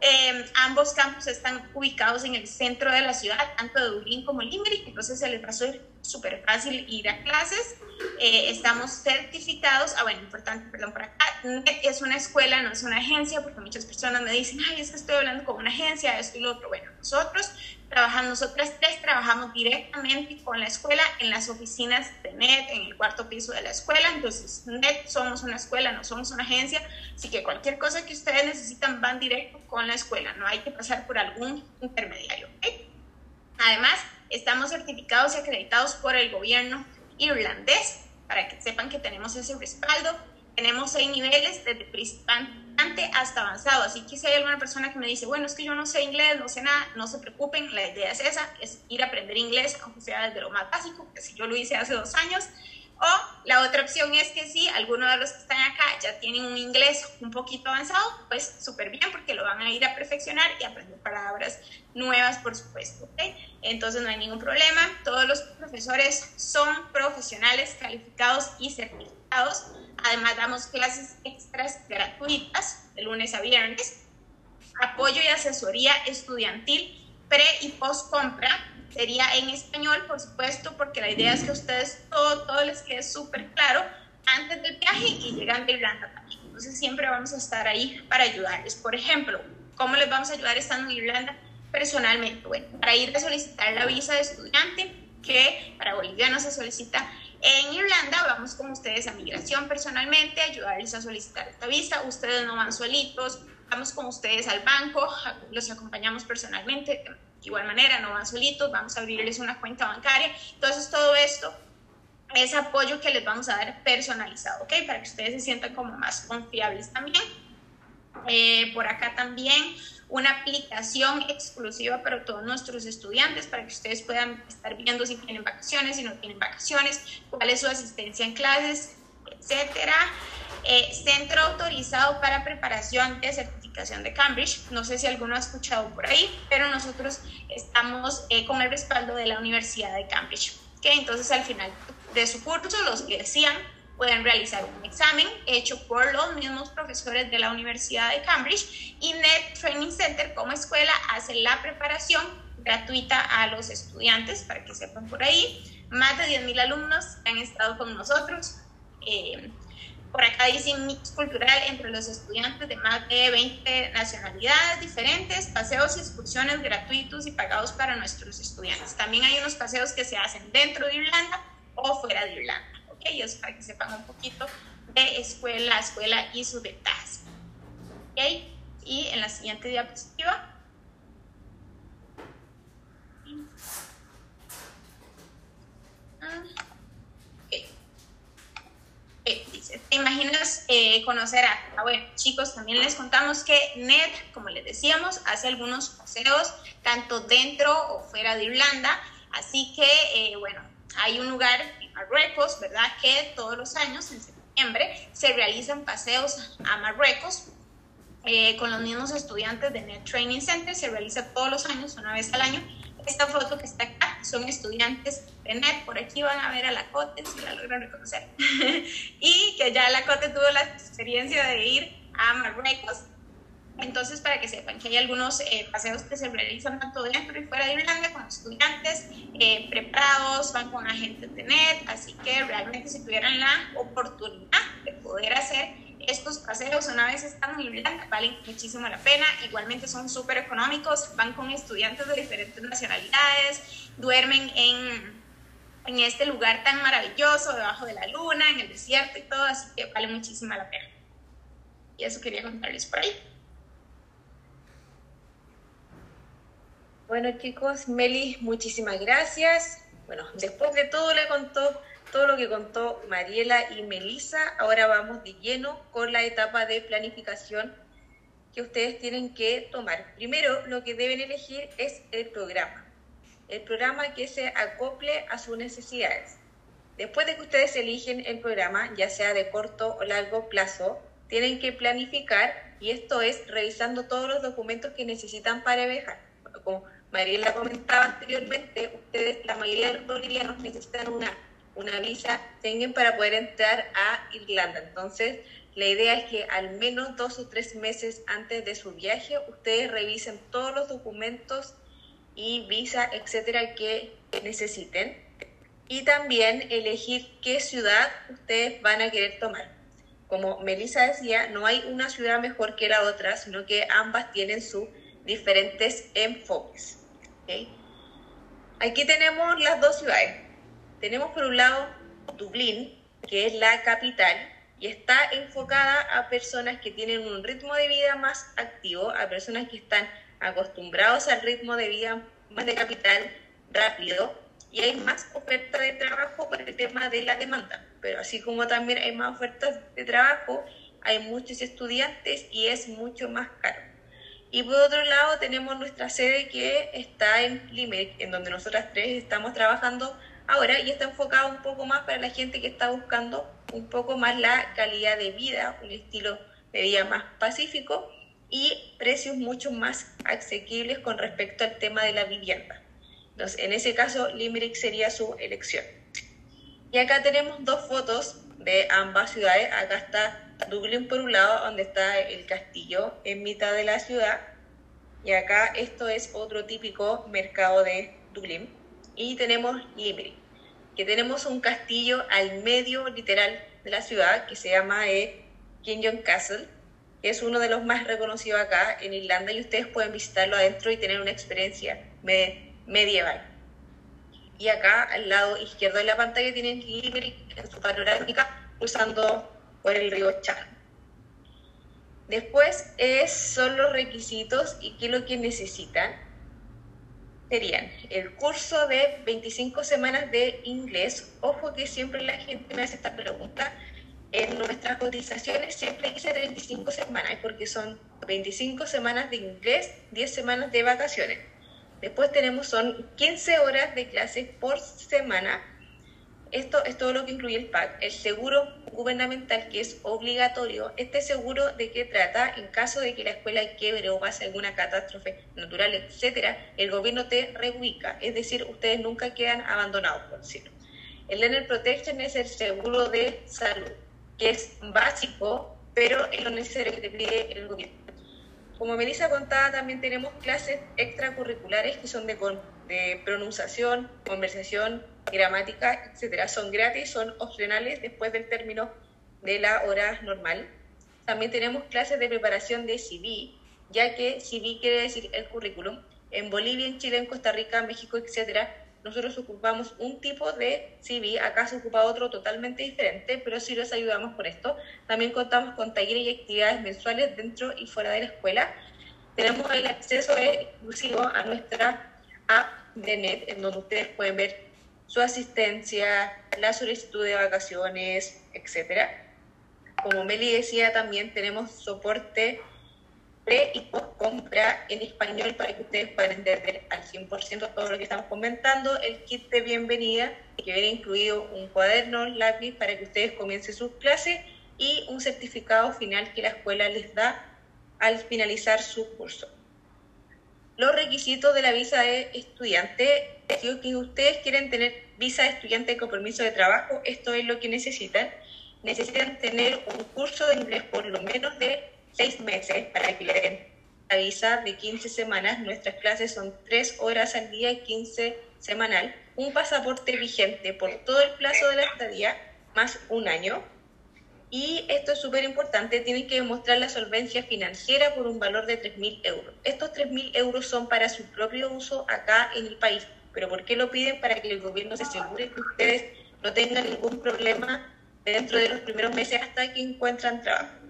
Eh, ambos campos están ubicados en el centro de la ciudad, tanto de Dublín como Limerick, entonces se les va a ser súper fácil ir a clases. Eh, estamos certificados, ah bueno, importante, perdón, por acá, es una escuela, no es una agencia, porque muchas personas me dicen, ay, es que estoy hablando con una agencia, esto y lo otro. Bueno, nosotros trabajamos, nosotras tres trabajamos directamente con la escuela en las oficinas de NET, en el cuarto piso de la escuela. Entonces, NET somos una escuela, no somos una agencia, así que cualquier cosa que ustedes necesitan van directo con la escuela, no hay que pasar por algún intermediario. Además, estamos certificados y acreditados por el gobierno irlandés, para que sepan que tenemos ese respaldo. Tenemos seis niveles, desde principiante hasta avanzado. Así que si hay alguna persona que me dice, bueno, es que yo no sé inglés, no sé nada, no se preocupen, la idea es esa, es ir a aprender inglés, aunque sea desde lo más básico, que si yo lo hice hace dos años, o la otra opción es que si alguno de los que están acá ya tienen un inglés un poquito avanzado, pues súper bien porque lo van a ir a perfeccionar y aprender palabras nuevas, por supuesto. Entonces no hay ningún problema. Todos los profesores son profesionales calificados y certificados. Además damos clases extras gratuitas de lunes a viernes. Apoyo y asesoría estudiantil pre y post compra sería en español, por supuesto, porque la idea es que ustedes todo, todo les quede súper claro antes del viaje y llegando a Irlanda también. Entonces siempre vamos a estar ahí para ayudarles. Por ejemplo, ¿cómo les vamos a ayudar estando en Irlanda personalmente? Bueno, para ir a solicitar la visa de estudiante, que para Bolivia no se solicita en Irlanda, vamos con ustedes a migración personalmente, ayudarles a solicitar esta visa. Ustedes no van solitos, vamos con ustedes al banco, los acompañamos personalmente igual manera, no van solitos, vamos a abrirles una cuenta bancaria. Entonces, todo esto es apoyo que les vamos a dar personalizado, ¿ok? Para que ustedes se sientan como más confiables también. Eh, por acá también una aplicación exclusiva para todos nuestros estudiantes para que ustedes puedan estar viendo si tienen vacaciones, si no tienen vacaciones, cuál es su asistencia en clases, etcétera. Eh, centro autorizado para preparación de de Cambridge. No sé si alguno ha escuchado por ahí, pero nosotros estamos eh, con el respaldo de la Universidad de Cambridge. que Entonces, al final de su curso, los que decían pueden realizar un examen hecho por los mismos profesores de la Universidad de Cambridge y NET Training Center como escuela hace la preparación gratuita a los estudiantes, para que sepan por ahí. Más de 10.000 alumnos han estado con nosotros. Eh, por acá dice mix cultural entre los estudiantes de más de 20 nacionalidades diferentes, paseos y excursiones gratuitos y pagados para nuestros estudiantes. También hay unos paseos que se hacen dentro de Irlanda o fuera de Irlanda. ¿ok? es para que sepan un poquito de escuela a escuela y sus ventajas. ¿ok? Y en la siguiente diapositiva. Ah. Eh, ¿te imaginas eh, conocer a, ah, bueno, chicos, también les contamos que NET, como les decíamos, hace algunos paseos tanto dentro o fuera de Irlanda, así que, eh, bueno, hay un lugar en Marruecos, ¿verdad? Que todos los años, en septiembre, se realizan paseos a Marruecos con los mismos estudiantes de NET Training Center, se realiza todos los años, una vez al año, esta foto que está acá son estudiantes de NET, por aquí van a ver a la Cote, si la logran reconocer, *laughs* y que ya la Cote tuvo la experiencia de ir a Marruecos. Entonces, para que sepan que hay algunos eh, paseos que se realizan tanto dentro y fuera de Irlanda con estudiantes eh, preparados, van con agentes de net, así que realmente si tuvieran la oportunidad de poder hacer estos paseos una vez están en Irlanda valen muchísimo la pena, igualmente son súper económicos, van con estudiantes de diferentes nacionalidades, duermen en, en este lugar tan maravilloso, debajo de la luna, en el desierto y todo, así que vale muchísimo la pena. Y eso quería contarles por ahí. Bueno chicos, Meli, muchísimas gracias. Bueno, después de todo le contó todo lo que contó Mariela y Melisa, ahora vamos de lleno con la etapa de planificación que ustedes tienen que tomar. Primero, lo que deben elegir es el programa. El programa que se acople a sus necesidades. Después de que ustedes eligen el programa, ya sea de corto o largo plazo, tienen que planificar y esto es revisando todos los documentos que necesitan para viajar. Como Mariela comentaba anteriormente, ustedes, la mayoría de los bolivianos necesitan una, una visa Schengen para poder entrar a Irlanda. Entonces, la idea es que al menos dos o tres meses antes de su viaje, ustedes revisen todos los documentos y visa, etcétera, que necesiten. Y también elegir qué ciudad ustedes van a querer tomar. Como Melissa decía, no hay una ciudad mejor que la otra, sino que ambas tienen sus diferentes enfoques. Aquí tenemos las dos ciudades. Tenemos por un lado Dublín, que es la capital, y está enfocada a personas que tienen un ritmo de vida más activo, a personas que están acostumbrados al ritmo de vida más de capital rápido, y hay más oferta de trabajo por el tema de la demanda. Pero así como también hay más ofertas de trabajo, hay muchos estudiantes y es mucho más caro. Y por otro lado tenemos nuestra sede que está en Limerick, en donde nosotras tres estamos trabajando ahora y está enfocado un poco más para la gente que está buscando un poco más la calidad de vida, un estilo de vida más pacífico y precios mucho más asequibles con respecto al tema de la vivienda. Entonces, en ese caso, Limerick sería su elección. Y acá tenemos dos fotos de ambas ciudades. Acá está Dublín por un lado, donde está el castillo en mitad de la ciudad, y acá esto es otro típico mercado de Dublín. Y tenemos Limerick, que tenemos un castillo al medio literal de la ciudad que se llama eh, King John Castle, es uno de los más reconocidos acá en Irlanda y ustedes pueden visitarlo adentro y tener una experiencia medieval. Y acá al lado izquierdo de la pantalla tienen Limerick en su panorámica usando por el río Chan. Después es, son los requisitos y qué es lo que necesitan. Serían el curso de 25 semanas de inglés. Ojo que siempre la gente me hace esta pregunta. En nuestras cotizaciones siempre dice 35 semanas porque son 25 semanas de inglés, 10 semanas de vacaciones. Después tenemos son 15 horas de clases por semana esto es todo lo que incluye el PAC. El seguro gubernamental que es obligatorio. Este seguro de qué trata en caso de que la escuela quiebre o pase alguna catástrofe natural, etcétera, el gobierno te reubica. Es decir, ustedes nunca quedan abandonados, por decirlo. El Learner Protection es el seguro de salud, es básico, pero es lo necesario que te pide el gobierno. Como Melissa contaba, también tenemos clases extracurriculares que son de, de pronunciación, conversación, gramática, etcétera, son gratis, son opcionales después del término de la hora normal. También tenemos clases de preparación de CV, ya que CV quiere decir el currículum. En Bolivia, en Chile, en Costa Rica, México, etcétera, nosotros ocupamos un tipo de CV, acá se ocupa otro totalmente diferente, pero sí los ayudamos con esto. También contamos con talleres y actividades mensuales dentro y fuera de la escuela. Tenemos el acceso exclusivo a nuestra app de net, en donde ustedes pueden ver su asistencia, la solicitud de vacaciones, etc. Como Meli decía, también tenemos soporte pre y post compra en español para que ustedes puedan entender al 100% todo lo que estamos comentando. El kit de bienvenida que viene incluido un cuaderno, lápiz para que ustedes comiencen sus clases y un certificado final que la escuela les da al finalizar su curso. Los requisitos de la visa de estudiante si ustedes quieren tener visa de estudiante con permiso de trabajo, esto es lo que necesitan. Necesitan tener un curso de inglés por lo menos de seis meses para que le den la visa de 15 semanas. Nuestras clases son tres horas al día, 15 semanal. Un pasaporte vigente por todo el plazo de la estadía, más un año. Y esto es súper importante, tienen que demostrar la solvencia financiera por un valor de 3.000 euros. Estos 3.000 euros son para su propio uso acá en el país. ¿Pero por qué lo piden? Para que el gobierno se asegure que ustedes no tengan ningún problema dentro de los primeros meses hasta que encuentran trabajo.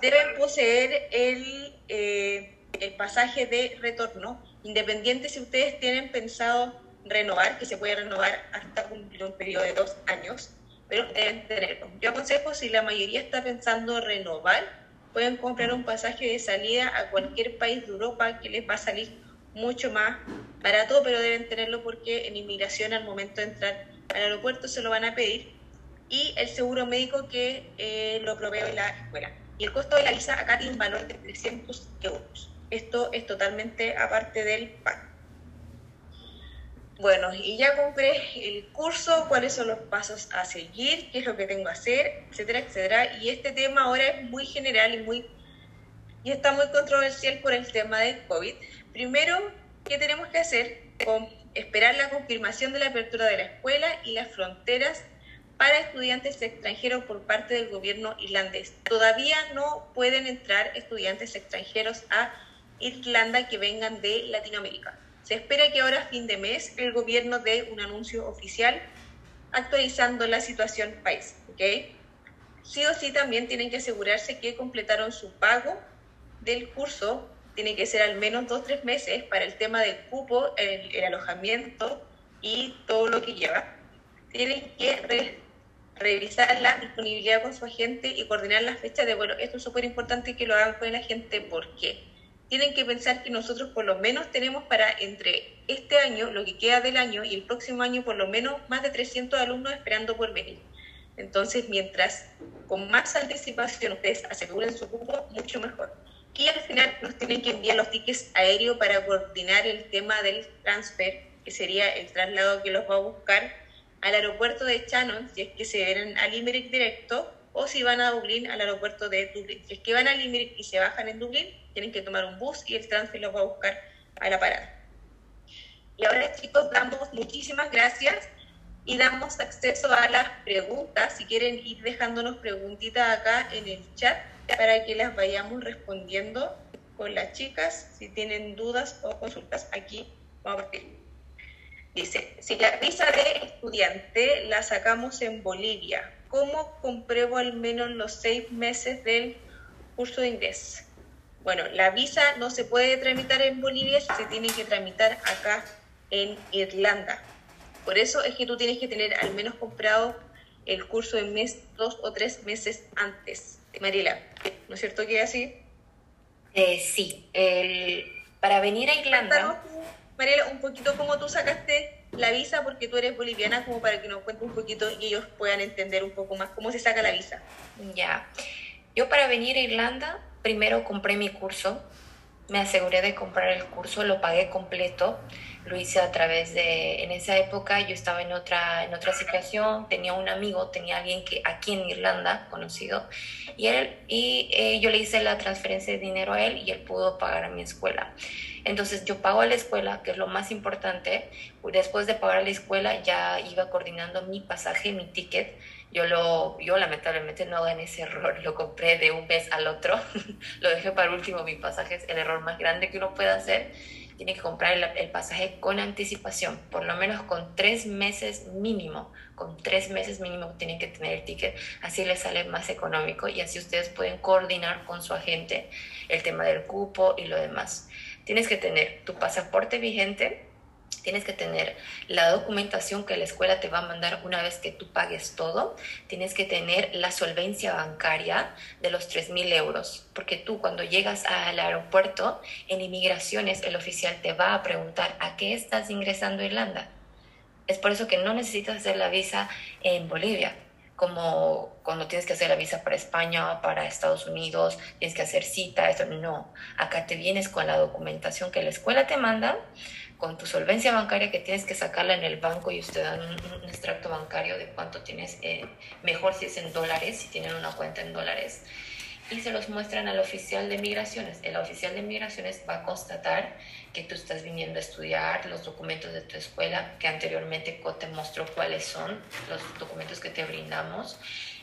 Deben poseer el, eh, el pasaje de retorno, independiente si ustedes tienen pensado renovar, que se puede renovar hasta cumplir un periodo de dos años, pero deben tenerlo. Yo aconsejo, si la mayoría está pensando renovar, pueden comprar un pasaje de salida a cualquier país de Europa que les va a salir mucho más barato, pero deben tenerlo porque en inmigración al momento de entrar al aeropuerto se lo van a pedir y el seguro médico que eh, lo provee la escuela. Y el costo de la visa acá tiene un valor de 300 euros. Esto es totalmente aparte del pago. Bueno, y ya compré el curso, cuáles son los pasos a seguir, qué es lo que tengo que hacer, etcétera, etcétera. Y este tema ahora es muy general y muy y está muy controversial por el tema del COVID. Primero, ¿qué tenemos que hacer? esperar la confirmación de la apertura de la escuela y las fronteras para estudiantes extranjeros por parte del gobierno irlandés. Todavía no pueden entrar estudiantes extranjeros a Irlanda que vengan de Latinoamérica. Se espera que ahora, a fin de mes, el gobierno dé un anuncio oficial actualizando la situación país. ¿okay? Sí o sí también tienen que asegurarse que completaron su pago del curso. Tiene que ser al menos dos o tres meses para el tema del cupo, el, el alojamiento y todo lo que lleva. Tienen que revisar la disponibilidad con su agente y coordinar las fechas de vuelo. Esto es súper importante que lo hagan con el agente. ¿Por qué? Tienen que pensar que nosotros por lo menos tenemos para entre este año, lo que queda del año, y el próximo año por lo menos más de 300 alumnos esperando por venir. Entonces, mientras con más anticipación ustedes aseguren su cupo, mucho mejor. Y al final nos tienen que enviar los tickets aéreos para coordinar el tema del transfer, que sería el traslado que los va a buscar al aeropuerto de Shannon, si es que se ven a Limerick directo, o si van a Dublín, al aeropuerto de Dublín. Si es que van a Limerick y se bajan en Dublín, tienen que tomar un bus y el transfer los va a buscar a la parada. Y ahora chicos, damos muchísimas gracias y damos acceso a las preguntas. Si quieren ir dejándonos preguntitas acá en el chat para que las vayamos respondiendo con las chicas. Si tienen dudas o consultas, aquí vamos a partir. Dice, si la visa de estudiante la sacamos en Bolivia, ¿cómo compruebo al menos los seis meses del curso de inglés? Bueno, la visa no se puede tramitar en Bolivia, se tiene que tramitar acá en Irlanda. Por eso es que tú tienes que tener al menos comprado el curso en mes dos o tres meses antes. Mariela, ¿no es cierto que es así? Eh, sí, para venir a Irlanda... Mariela, un poquito cómo tú sacaste la visa, porque tú eres boliviana, como para que nos cuentes un poquito y ellos puedan entender un poco más cómo se saca la visa. Ya, yo para venir a Irlanda, primero compré mi curso, me aseguré de comprar el curso, lo pagué completo, lo hice a través de, en esa época yo estaba en otra, en otra situación, tenía un amigo, tenía alguien que aquí en Irlanda conocido, y, él, y eh, yo le hice la transferencia de dinero a él y él pudo pagar a mi escuela. Entonces yo pago a la escuela, que es lo más importante. Después de pagar a la escuela ya iba coordinando mi pasaje, mi ticket. Yo, lo, yo lamentablemente no gané ese error, lo compré de un mes al otro, *laughs* lo dejé para último, mi pasaje es el error más grande que uno puede hacer. Tiene que comprar el, pasaje con anticipación, por lo menos con tres meses mínimo, con tres meses mínimo tienen que tener el ticket, así les sale más económico y así ustedes pueden coordinar con su agente el tema del cupo y lo demás. Tienes que tener tu pasaporte vigente, tienes que tener la documentación que la escuela te va a mandar una vez que tú pagues todo, tienes que tener la solvencia bancaria de los 3.000 euros, porque tú cuando llegas al aeropuerto, en inmigraciones el oficial te va a preguntar a qué estás ingresando a Irlanda. Es por eso que no necesitas hacer la visa en Bolivia como cuando tienes que hacer la visa para España, para Estados Unidos, tienes que hacer cita, eso no. Acá te vienes con la documentación que la escuela te manda, con tu solvencia bancaria que tienes que sacarla en el banco y usted dan un, extracto bancario de cuánto tienes, eh, mejor si es en dólares, si tienen una cuenta en dólares. y se los muestran al oficial de migraciones. El oficial de migraciones va a constatar que tú estás viniendo a estudiar los documentos de tu escuela, que anteriormente te mostró cuáles son los documentos que te brindamos,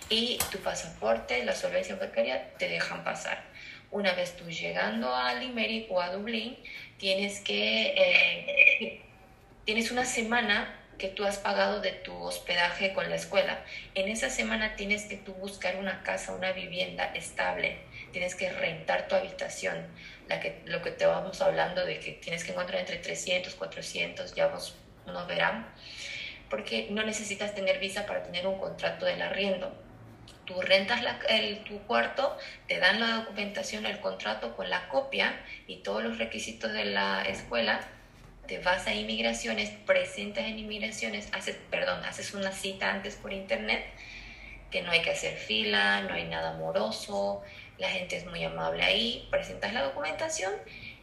y tu pasaporte, la solvencia bancaria, te dejan pasar. Una vez tú llegando a Limerick o a Dublín, tienes que, eh, tienes una semana que tú has pagado de tu hospedaje con la escuela. En esa semana tienes que tú buscar una casa, una vivienda estable. Tienes que rentar tu habitación. La que, lo que te vamos hablando de que tienes que encontrar entre 300, 400, ya vos uno verán. Porque no necesitas tener visa para tener un contrato del arriendo. Tú rentas el, tu cuarto, te dan la documentación, el contrato con la copia y todos los requisitos de la escuela te vas a inmigraciones, presentas en inmigraciones, haces, perdón, haces una cita antes por internet, que no hay que hacer fila, no hay nada moroso, la gente es muy amable ahí, presentas la documentación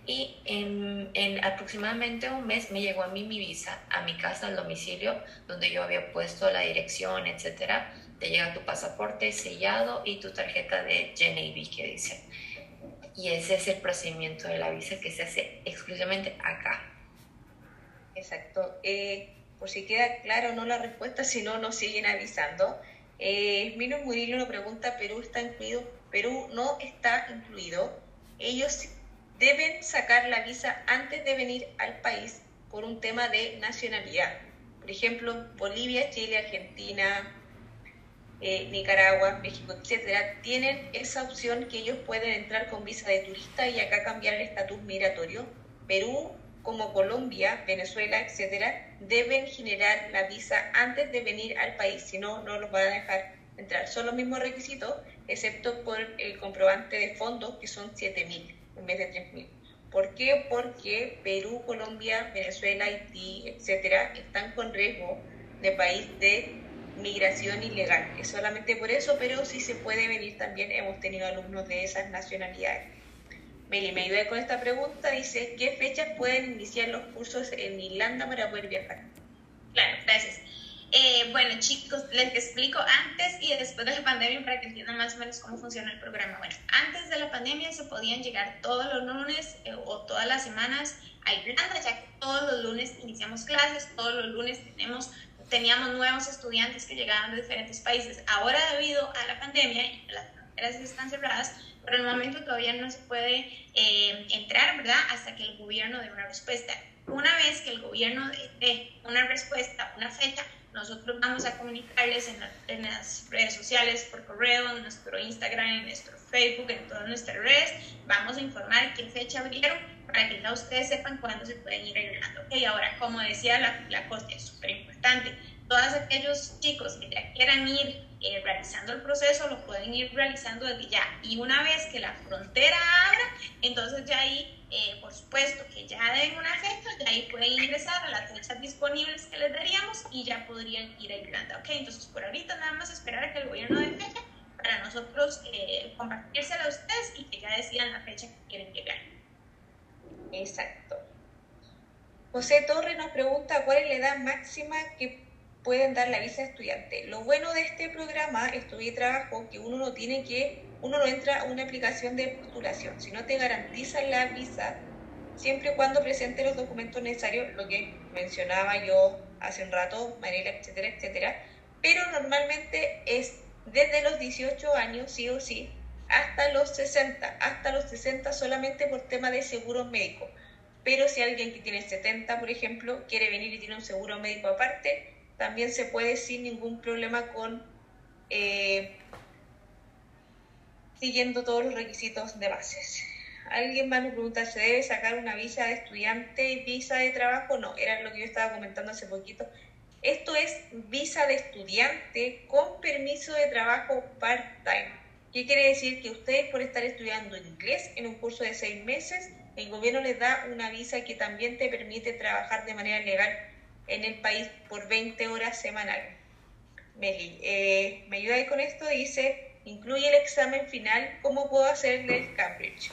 y en, en, aproximadamente un mes me llegó a mí mi visa, a mi casa, al domicilio, donde yo había puesto la dirección, etcétera. Te llega tu pasaporte sellado y tu tarjeta de JNB que dice. Y ese es el procedimiento de la visa que se hace exclusivamente acá, Exacto. Eh, por si queda claro no la respuesta, si no nos siguen avisando. Eh, Mino Murillo nos pregunta, ¿Perú está incluido? Perú no está incluido. Ellos deben sacar la visa antes de venir al país por un tema de nacionalidad. Por ejemplo, Bolivia, Chile, Argentina, eh, Nicaragua, México, etcétera, tienen esa opción que ellos pueden entrar con visa de turista y acá cambiar el estatus migratorio. Perú como Colombia, Venezuela, etcétera, deben generar la visa antes de venir al país, si no, no los van a dejar entrar. Son los mismos requisitos, excepto por el comprobante de fondos, que son 7.000 en vez de 3.000. ¿Por qué? Porque Perú, Colombia, Venezuela, Haití, etcétera, están con riesgo de país de migración ilegal. Es solamente por eso, pero sí se puede venir también. Hemos tenido alumnos de esas nacionalidades. Meli me ayuda con esta pregunta. Dice, ¿qué fechas pueden iniciar los cursos en Irlanda para poder viajar? Claro, gracias. Eh, bueno, chicos, les explico antes y después de la pandemia para que entiendan más o menos cómo funciona el programa. Bueno, antes de la pandemia se podían llegar todos los lunes eh, o todas las semanas a Irlanda, ya que todos los lunes iniciamos clases, todos los lunes tenemos, teníamos nuevos estudiantes que llegaban de diferentes países. Ahora, debido a la pandemia las fronteras están cerradas, por el momento todavía no se puede eh, entrar, ¿verdad? Hasta que el gobierno dé una respuesta. Una vez que el gobierno dé una respuesta, una fecha, nosotros vamos a comunicarles en, las redes sociales, por correo, en nuestro Instagram, en nuestro Facebook, en todas nuestras redes. Vamos a informar qué fecha abrieron para que ya ustedes sepan cuándo se pueden ir ayudando. Ok, ahora, como decía la, la Costa, es súper importante. Todos aquellos chicos que ya quieran ir eh, realizando el proceso, lo pueden ir realizando desde ya. Y una vez que la frontera abra, entonces ya ahí, eh, por supuesto, que ya den una fecha, ya ahí pueden ingresar a las fechas disponibles que les daríamos y ya podrían ir a Irlanda. Ok, entonces por ahorita nada más esperar a que el gobierno dé fecha para nosotros eh, a ustedes y que ya decidan la fecha que quieren llegar. Exacto. José Torre nos pregunta cuál es la edad máxima que pueden dar la visa de estudiante. Lo bueno de este programa, Estudio y Trabajo, que uno no tiene que, uno no entra a una aplicación de postulación, sino te garantizan la visa siempre y cuando presente los documentos necesarios, lo que mencionaba yo hace un rato, Mariela, etcétera, etcétera. Pero normalmente es desde los 18 años, sí o sí, hasta los 60, hasta los 60 solamente por tema de seguro médico. Pero si alguien que tiene 70, por ejemplo, quiere venir y tiene un seguro médico aparte, también se puede sin ningún problema con eh, siguiendo todos los requisitos de bases. Alguien va a preguntar, ¿se debe sacar una visa de estudiante visa de trabajo? No, era lo que yo estaba comentando hace poquito. Esto es visa de estudiante con permiso de trabajo part-time. ¿Qué quiere decir? Que ustedes por estar estudiando inglés en un curso de seis meses, el gobierno les da una visa que también te permite trabajar de manera legal en el país por 20 horas semanales. Meli, eh, ¿me ayuda con esto? Dice, incluye el examen final, ¿cómo puedo hacerle el Cambridge?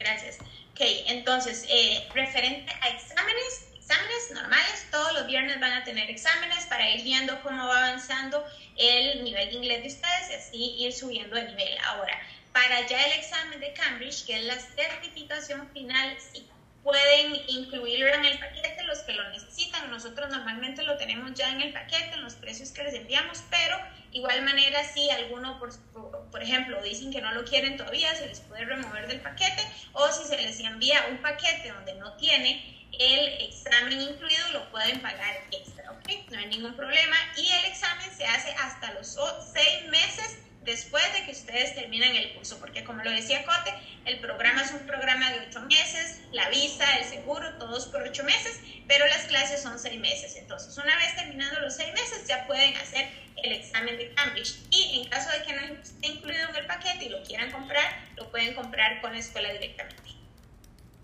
Gracias. Ok, entonces, eh, referente a exámenes, exámenes normales, todos los viernes van a tener exámenes para ir viendo cómo va avanzando el nivel de inglés de ustedes y así ir subiendo de nivel. Ahora, para ya el examen de Cambridge, que es la certificación final, sí pueden incluirlo en el paquete los que lo necesitan. Nosotros normalmente lo tenemos ya en el paquete, en los precios que les enviamos, pero igual manera si alguno, por, por ejemplo, dicen que no lo quieren todavía, se les puede remover del paquete o si se les envía un paquete donde no tiene el examen incluido, lo pueden pagar extra, ¿ok? No hay ningún problema y el examen se hace hasta los seis meses después de que ustedes terminan el curso, porque como lo decía Cote, el programa es un programa de ocho meses, la visa, el seguro, todos por ocho meses, pero las clases son seis meses. Entonces, una vez terminando los seis meses, ya pueden hacer el examen de Cambridge. Y en caso de que no esté incluido en el paquete y lo quieran comprar, lo pueden comprar con la escuela directamente.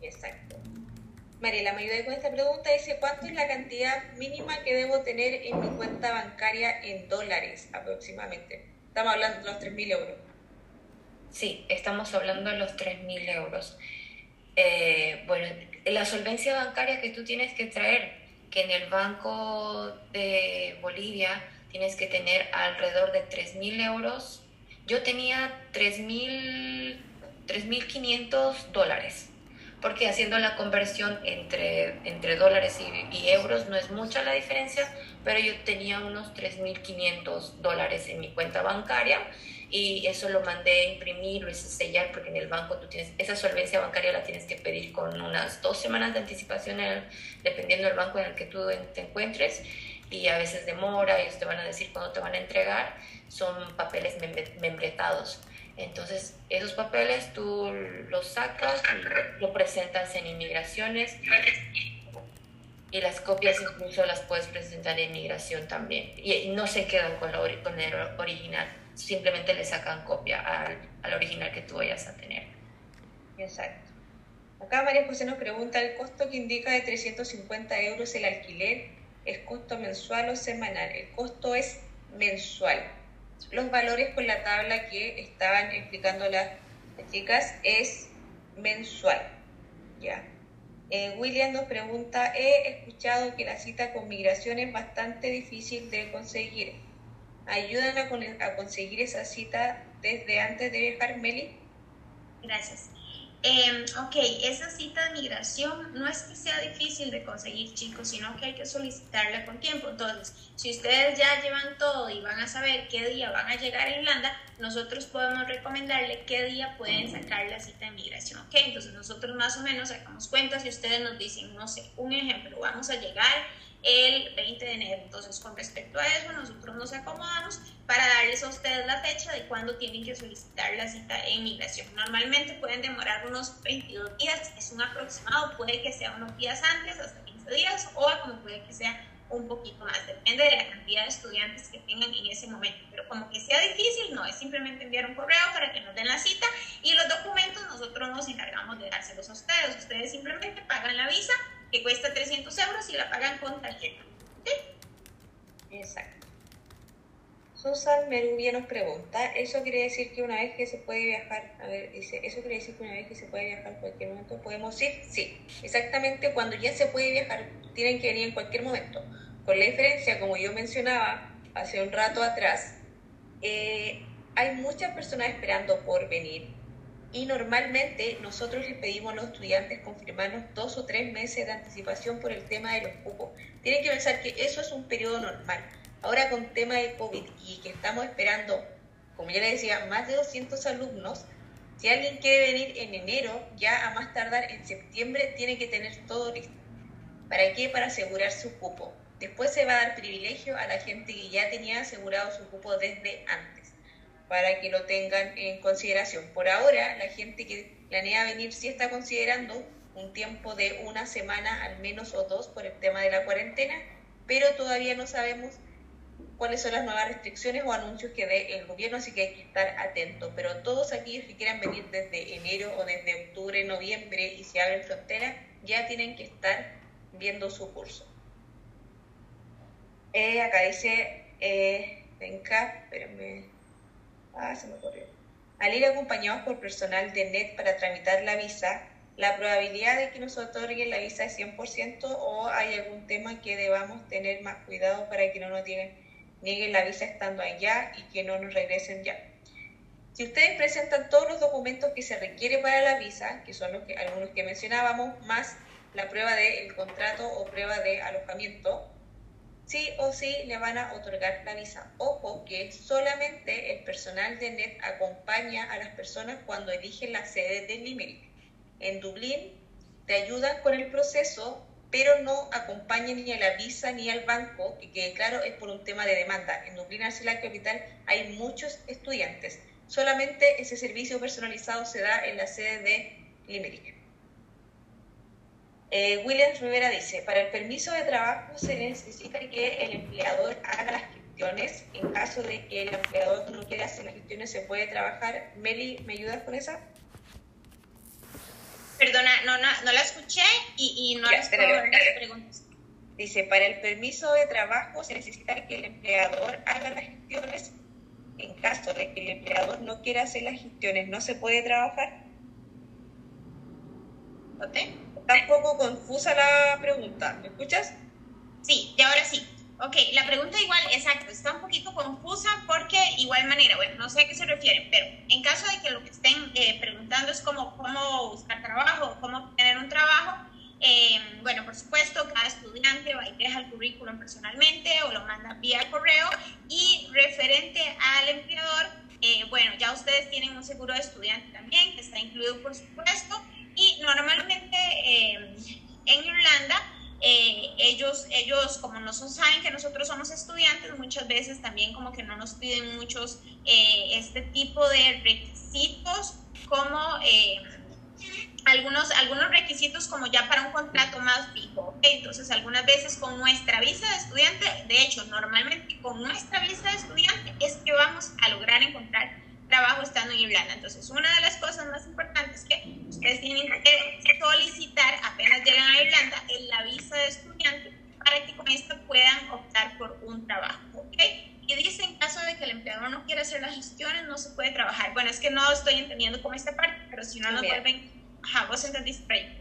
Exacto. Mariela, me ayuda con esta pregunta. Dice, ¿cuánto es la cantidad mínima que debo tener en mi cuenta bancaria en dólares aproximadamente? Estamos hablando de los 3.000 euros. Sí, estamos hablando de los 3.000 euros. Eh, bueno, la solvencia bancaria que tú tienes que traer, que en el Banco de Bolivia tienes que tener alrededor de 3.000 euros. Yo tenía 3.500 dólares, porque haciendo la conversión entre, entre dólares y, y euros no es mucha la diferencia, pero yo tenía unos 3.500 dólares en mi cuenta bancaria y eso lo mandé a imprimir, lo hice sellar porque en el banco tú tienes, esa solvencia bancaria la tienes que pedir con unas dos semanas de anticipación dependiendo del banco en el que tú te encuentres y a veces demora, ellos te van a decir cuándo te van a entregar, son papeles membretados. Entonces, esos papeles tú los sacas lo presentas en inmigraciones y las copias incluso las puedes presentar en migración también. Y no se quedan con, con el original, simplemente le sacan copia al, al, original que tú vayas a tener. Exacto. Acá María José nos pregunta, ¿el costo que indica de 350 euros el alquiler es costo mensual o semanal? El costo es mensual. Los valores con la tabla que estaban explicando las chicas es mensual. ¿Ya? Eh, William nos pregunta, he escuchado que la cita con migración es bastante difícil de conseguir. ¿Ayudan a, a conseguir esa cita desde antes de viajar, Meli? Gracias. Eh, ok, esa cita de migración no es que sea difícil de conseguir, chicos, sino que hay que solicitarla con tiempo. Entonces, si ustedes ya llevan todo y van a saber qué día van a llegar a Irlanda, nosotros podemos recomendarle qué día pueden sacar la cita de migración. Ok, entonces nosotros más o menos sacamos cuenta si ustedes nos dicen, no sé, un ejemplo, vamos a llegar el 20 de enero. Entonces, con respecto a eso, nosotros nos acomodamos para darles a ustedes la fecha de cuándo tienen que solicitar la cita en migración. Normalmente pueden demorar unos 22 días, es un aproximado, puede que sea unos días antes, hasta 15 días, o como puede que sea un poquito más, depende de la cantidad de estudiantes que tengan en ese momento. Pero como que sea difícil, no, es simplemente enviar un correo para que nos den la cita y los documentos nosotros nos encargamos de dárselos a ustedes. Ustedes simplemente pagan la visa que cuesta 300 euros y la pagan con tarjeta. ¿Sí? Exacto. Susan Merubia nos pregunta, ¿eso quiere decir que una vez que se puede viajar, a ver, dice, ¿eso quiere decir que una vez que se puede viajar en cualquier momento podemos ir? Sí, exactamente, cuando ya se puede viajar, tienen que venir en cualquier momento. Con la diferencia, como yo mencionaba hace un rato atrás, eh, hay muchas personas esperando por venir y normalmente nosotros les pedimos a los estudiantes confirmarnos dos o tres meses de anticipación por el tema de los cupos. Tienen que pensar que eso es un periodo normal. Ahora con tema de COVID y que estamos esperando, como ya les decía, más de 200 alumnos, si alguien quiere venir en enero, ya a más tardar en septiembre tiene que tener todo listo. ¿Para qué? Para asegurar su cupo. Después se va a dar privilegio a la gente que ya tenía asegurado su cupo desde antes para que lo tengan en consideración. Por ahora, la gente que planea venir sí está considerando un tiempo de una semana al menos o dos por el tema de la cuarentena, pero todavía no sabemos cuáles son las nuevas restricciones o anuncios que dé el gobierno, así que hay que estar atentos. Pero todos aquellos que quieran venir desde enero o desde octubre, noviembre y se abren fronteras, ya tienen que estar viendo su curso. Eh, acá dice, eh, venga. Ah, se me ocurrió. Al ir acompañados por personal de NET para tramitar la visa, la probabilidad de que nos otorguen la visa es 100% o hay algún tema que debamos tener más cuidado para que no nos nieguen, nieguen la visa estando allá y que no nos regresen ya. Si ustedes presentan todos los documentos que se requiere para la visa, que son los que, algunos que mencionábamos, más la prueba del contrato o prueba de alojamiento, sí o sí le van a otorgar la visa. Ojo que solamente el personal de NET acompaña a las personas cuando eligen la sede de Limerick. En Dublín te ayudan con el proceso, pero no acompañan ni a la visa ni al banco, que claro, es por un tema de demanda. En Dublín, la Capital, hay muchos estudiantes. Solamente ese servicio personalizado se da en la sede de Limerick. Eh, Williams Rivera dice, para el permiso de trabajo se necesita que el empleador haga las gestiones. En caso de que el empleador no quiera hacer las gestiones, se puede trabajar. Meli, ¿me ayudas con esa? Perdona, no, no, no la escuché y, y no las preguntas. Dice, para el permiso de trabajo se necesita que el empleador haga las gestiones. En caso de que el empleador no quiera hacer las gestiones, ¿no se puede trabajar? ¿Okay? Está un poco confusa la pregunta. ¿Me escuchas? Sí, de ahora sí. Ok, la pregunta igual, exacto, está un poquito confusa porque igual manera, bueno, no sé a qué se refieren, pero en caso de que lo que estén eh, preguntando es como cómo buscar trabajo, cómo tener un trabajo, eh, bueno, por supuesto, cada estudiante va y deja el currículum personalmente o lo manda vía correo y referente al empleador, eh, bueno, ya ustedes tienen un seguro de estudiante también, que está incluido por supuesto, y normalmente em, en Irlanda, eh, ellos, ellos, como no saben que nosotros somos estudiantes, muchas veces también como que no nos piden muchos eh, este tipo de requisitos como em, algunos, algunos requisitos como ya para un contrato más fijo. Entonces, algunas veces con nuestra visa de estudiante, de hecho, normalmente con nuestra visa de estudiante es que vamos a lograr encontrar trabajo estando en Irlanda. Entonces, una de las cosas más importantes que ustedes tienen que solicitar apenas llegan a Irlanda es la visa de estudiante para que con esto puedan optar por un trabajo. ¿ok? Y dice, en caso de que el empleador no quiera hacer las gestiones, no se puede trabajar. Bueno, es que no estoy entendiendo cómo esta parte, pero si no nos vuelven... Ajá, vos entendiste ahí.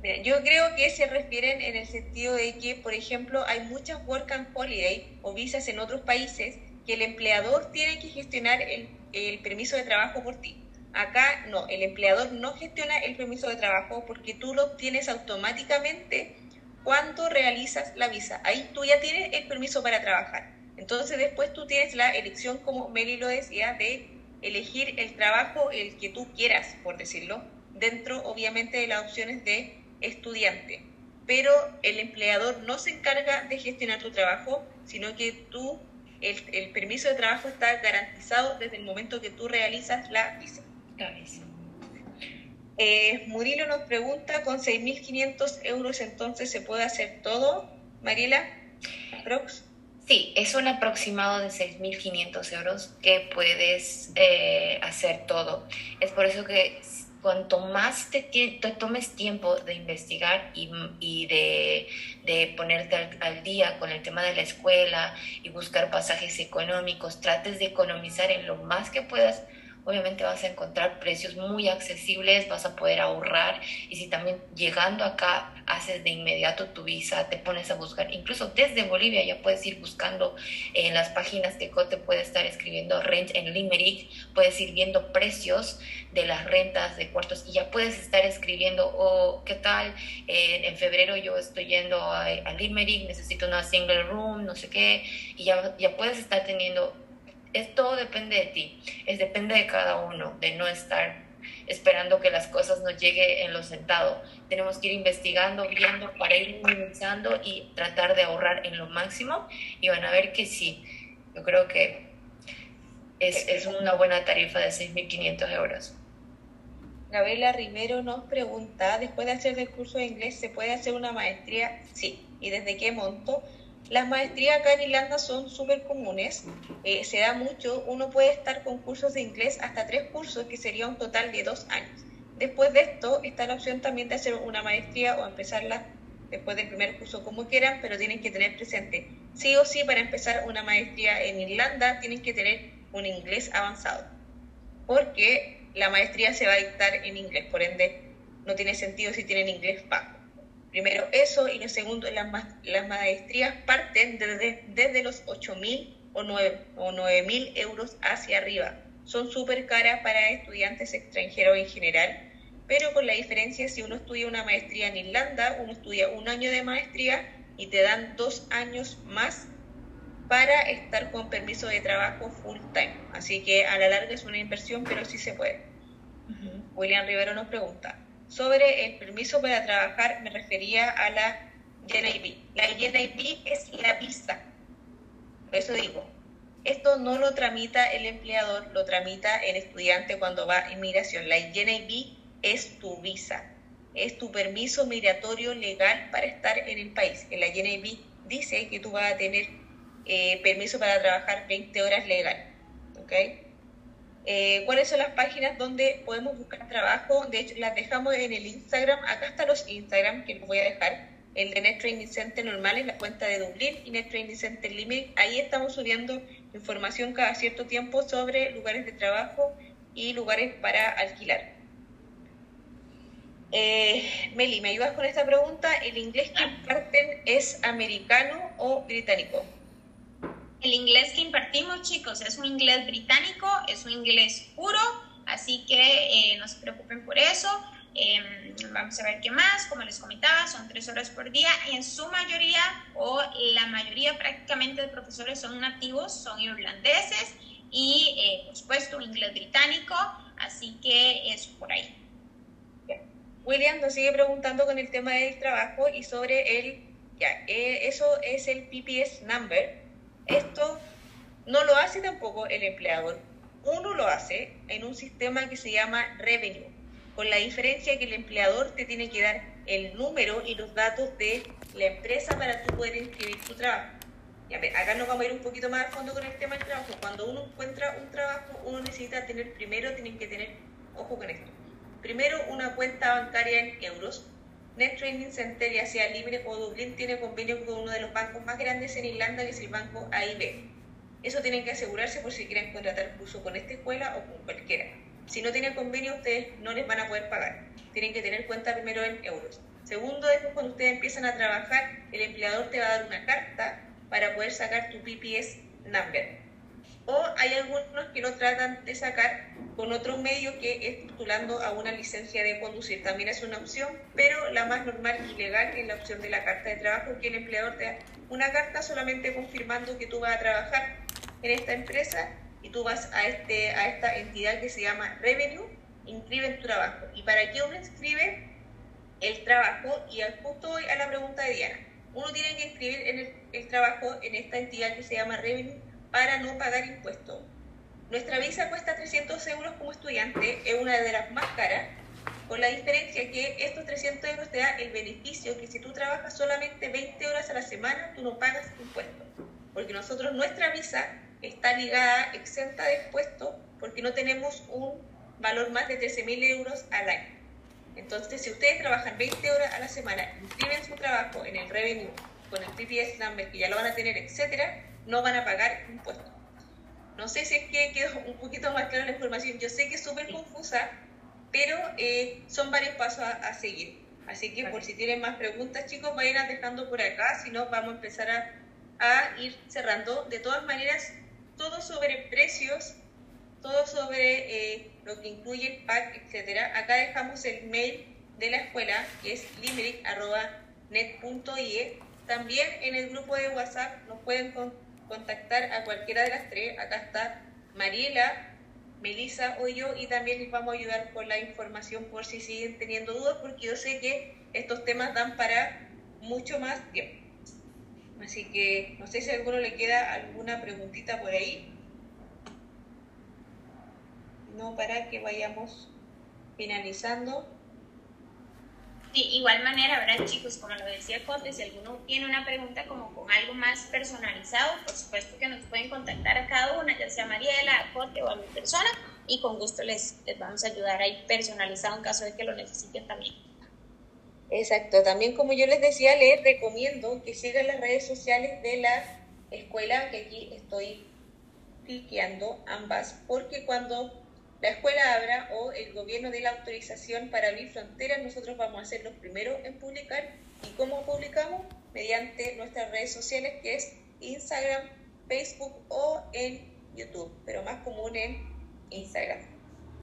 Mira, yo creo que se refieren en el sentido de que, por ejemplo, hay muchas work and holiday o visas en otros países que el empleador tiene que gestionar el el permiso de trabajo por ti. Acá no, el empleador no gestiona el permiso de trabajo porque tú lo obtienes automáticamente cuando realizas la visa. Ahí tú ya tienes el permiso para trabajar. Entonces después tú tienes la elección, como Meli lo decía, de elegir el trabajo el que tú quieras, por decirlo, dentro obviamente de las opciones de estudiante. Pero el empleador no se encarga de gestionar tu trabajo, sino que tú el, permiso de trabajo está garantizado desde el momento que tú realizas la visa. Eh, Murilo nos pregunta, ¿con 6.500 euros entonces se puede hacer todo? Mariela, Prox. Sí, es un aproximado de 6.500 euros que puedes eh, hacer todo. Es por eso que cuanto más te, tomes tiempo de investigar y, de, ponerte al, día con el tema de la escuela y buscar pasajes económicos, trates de economizar en lo más que puedas, obviamente vas a encontrar precios muy accesibles, vas a poder ahorrar y si también llegando acá haces de inmediato tu visa, te pones a buscar, incluso desde Bolivia ya puedes ir buscando en las páginas que Cote puede estar escribiendo rent en Limerick, puedes ir viendo precios de las rentas de cuartos y ya puedes estar escribiendo, oh, ¿qué tal? en febrero yo estoy yendo a, a, Limerick, necesito una single room, no sé qué, y ya, ya puedes estar teniendo es todo depende de ti, es depende de cada uno, de no estar esperando que las cosas nos lleguen en lo sentado. Tenemos que ir investigando, viendo para ir minimizando y tratar de ahorrar en lo máximo y van a ver que sí, yo creo que es, es una buena tarifa de 6.500 euros. Gabriela Rivero nos pregunta, después de hacer el curso de inglés, ¿se puede hacer una maestría? Sí. ¿Y desde qué monto? Las maestrías acá en Irlanda son súper comunes, eh, se da mucho, uno puede estar con cursos de inglés hasta tres cursos, que sería un total de dos años. Después de esto está la opción también de hacer una maestría o empezarla después del primer curso como quieran, pero tienen que tener presente, sí o sí, para empezar una maestría en Irlanda tienen que tener un inglés avanzado, porque la maestría se va a dictar en inglés, por ende no tiene sentido si tienen inglés bajo. Primero eso y lo segundo, las, las maestrías parten desde, desde los 8.000 o 9.000 o euros hacia arriba. son súper caras para estudiantes extranjeros en general, pero con la diferencia si uno estudia una maestría en Irlanda, uno estudia un año de maestría y te dan dos años más para estar con permiso de trabajo full time. Así que a la larga es una inversión, pero sí se puede. William Rivero nos pregunta, sobre el permiso para trabajar me refería a la JNIB. La JNIB es la visa. Por eso digo, esto no lo tramita el empleador, lo tramita el estudiante cuando va a inmigración. La JNIB es tu visa, es tu permiso migratorio legal para estar en el país. La JNIB dice que tú vas a tener eh, permiso para trabajar 20 horas legal. ¿ok? Eh, ¿Cuáles son las páginas donde podemos buscar trabajo? De hecho, las dejamos en el Instagram. Acá están los Instagram que les voy a dejar. El de Net Training Center normal es la cuenta de Dublín y Net Training Center Limit. Ahí estamos subiendo información cada cierto tiempo sobre lugares de trabajo y lugares para alquilar. Eh, Meli, ¿me ayudas con esta pregunta? ¿El inglés que imparten es americano o británico? El inglés que impartimos, chicos, es un inglés británico, es un inglés puro, así que eh, no se preocupen por eso. Em, vamos a ver qué más, como les comentaba, son tres horas por día y en su mayoría o la mayoría prácticamente de profesores son nativos, son irlandeses y eh, por supuesto inglés británico, así que es por ahí. William nos sigue preguntando con el tema del trabajo y sobre el, ya, eh, eso es el PPS number. Esto no lo hace tampoco el empleador. Uno lo hace en un sistema que se llama revenue, con la diferencia que el empleador te tiene que dar el número y los datos de la empresa para tú poder inscribir tu trabajo. Ya, acá nos vamos a ir un poquito más a fondo con el tema del trabajo. Cuando uno encuentra un trabajo, uno necesita tener primero, tienen que tener, ojo con esto, Primero, una cuenta bancaria en euros. Net Training Center, ya sea Libre o Dublín, tiene convenio con uno de los bancos más grandes en Irlanda, que es el banco AIB. Eso tienen que asegurarse por si quieren contratar curso con esta escuela o con cualquiera. Si no tienen convenio, ustedes no les van a poder pagar. Tienen que tener cuenta primero en euros. Segundo, después cuando ustedes empiezan a trabajar, el empleador te va a dar una carta para poder sacar tu PPS number o hay algunos que lo tratan de sacar con otro medio que es postulando a una licencia de conducir. También es una opción, pero la más normal y legal es la opción de la carta de trabajo, que el empleador te da una carta solamente confirmando que tú vas a trabajar en esta empresa y tú vas a, este, a esta entidad que se llama Revenue, inscribe tu trabajo. ¿Y para qué uno inscribe el trabajo? Y justo hoy a la pregunta de Diana, uno tiene que inscribir el trabajo en esta entidad que se llama Revenue para no pagar impuestos. Nuestra visa cuesta 300 euros como estudiante, es una de las más caras, con la diferencia que estos 300 euros te da el beneficio que si tú trabajas solamente 20 horas a la semana, tú no pagas impuestos. Porque nosotros, nuestra visa está ligada, exenta de impuestos, porque no tenemos un valor más de 13.000 euros al año. Entonces, si ustedes trabajan 20 horas a la semana, inscriben su trabajo en el revenue, con el PPS number, que ya lo van a tener, etcétera, no van a pagar impuestos. No sé si es que quedó un poquito más clara la información. Yo sé que es súper confusa, pero eh, son varios pasos a, seguir. Así que por si tienen más preguntas, chicos, vayan dejando por acá, si no, vamos a empezar a, a ir cerrando. De todas maneras, todo sobre precios, todo sobre eh, lo que incluye el pack, etcétera. Acá dejamos el mail de la escuela, que es limerick.net.ie. También en el grupo de WhatsApp nos pueden contactar a cualquiera de las tres. Acá está Mariela, Melissa o yo y también les vamos a ayudar con la información por si siguen teniendo dudas porque yo sé que estos temas dan para mucho más tiempo. Así que no sé si a alguno le queda alguna preguntita por ahí. No para que vayamos finalizando. De igual manera, ¿verdad, chicos? Como lo decía Cote, si alguno tiene una pregunta como con algo más personalizado, por supuesto que nos pueden contactar a cada una, ya sea Mariela, Cote o a mi persona, y con gusto les, les vamos a ayudar ahí personalizado en caso de que lo necesiten también. Exacto, también como yo les decía, les recomiendo que sigan las redes sociales de la escuela, que aquí estoy cliqueando ambas, porque cuando la escuela abra o el gobierno dé la autorización para abrir fronteras, nosotros vamos a ser los primeros en publicar. ¿Y cómo publicamos? Mediante nuestras redes sociales, que es Instagram, Facebook o en YouTube, pero más común en Instagram.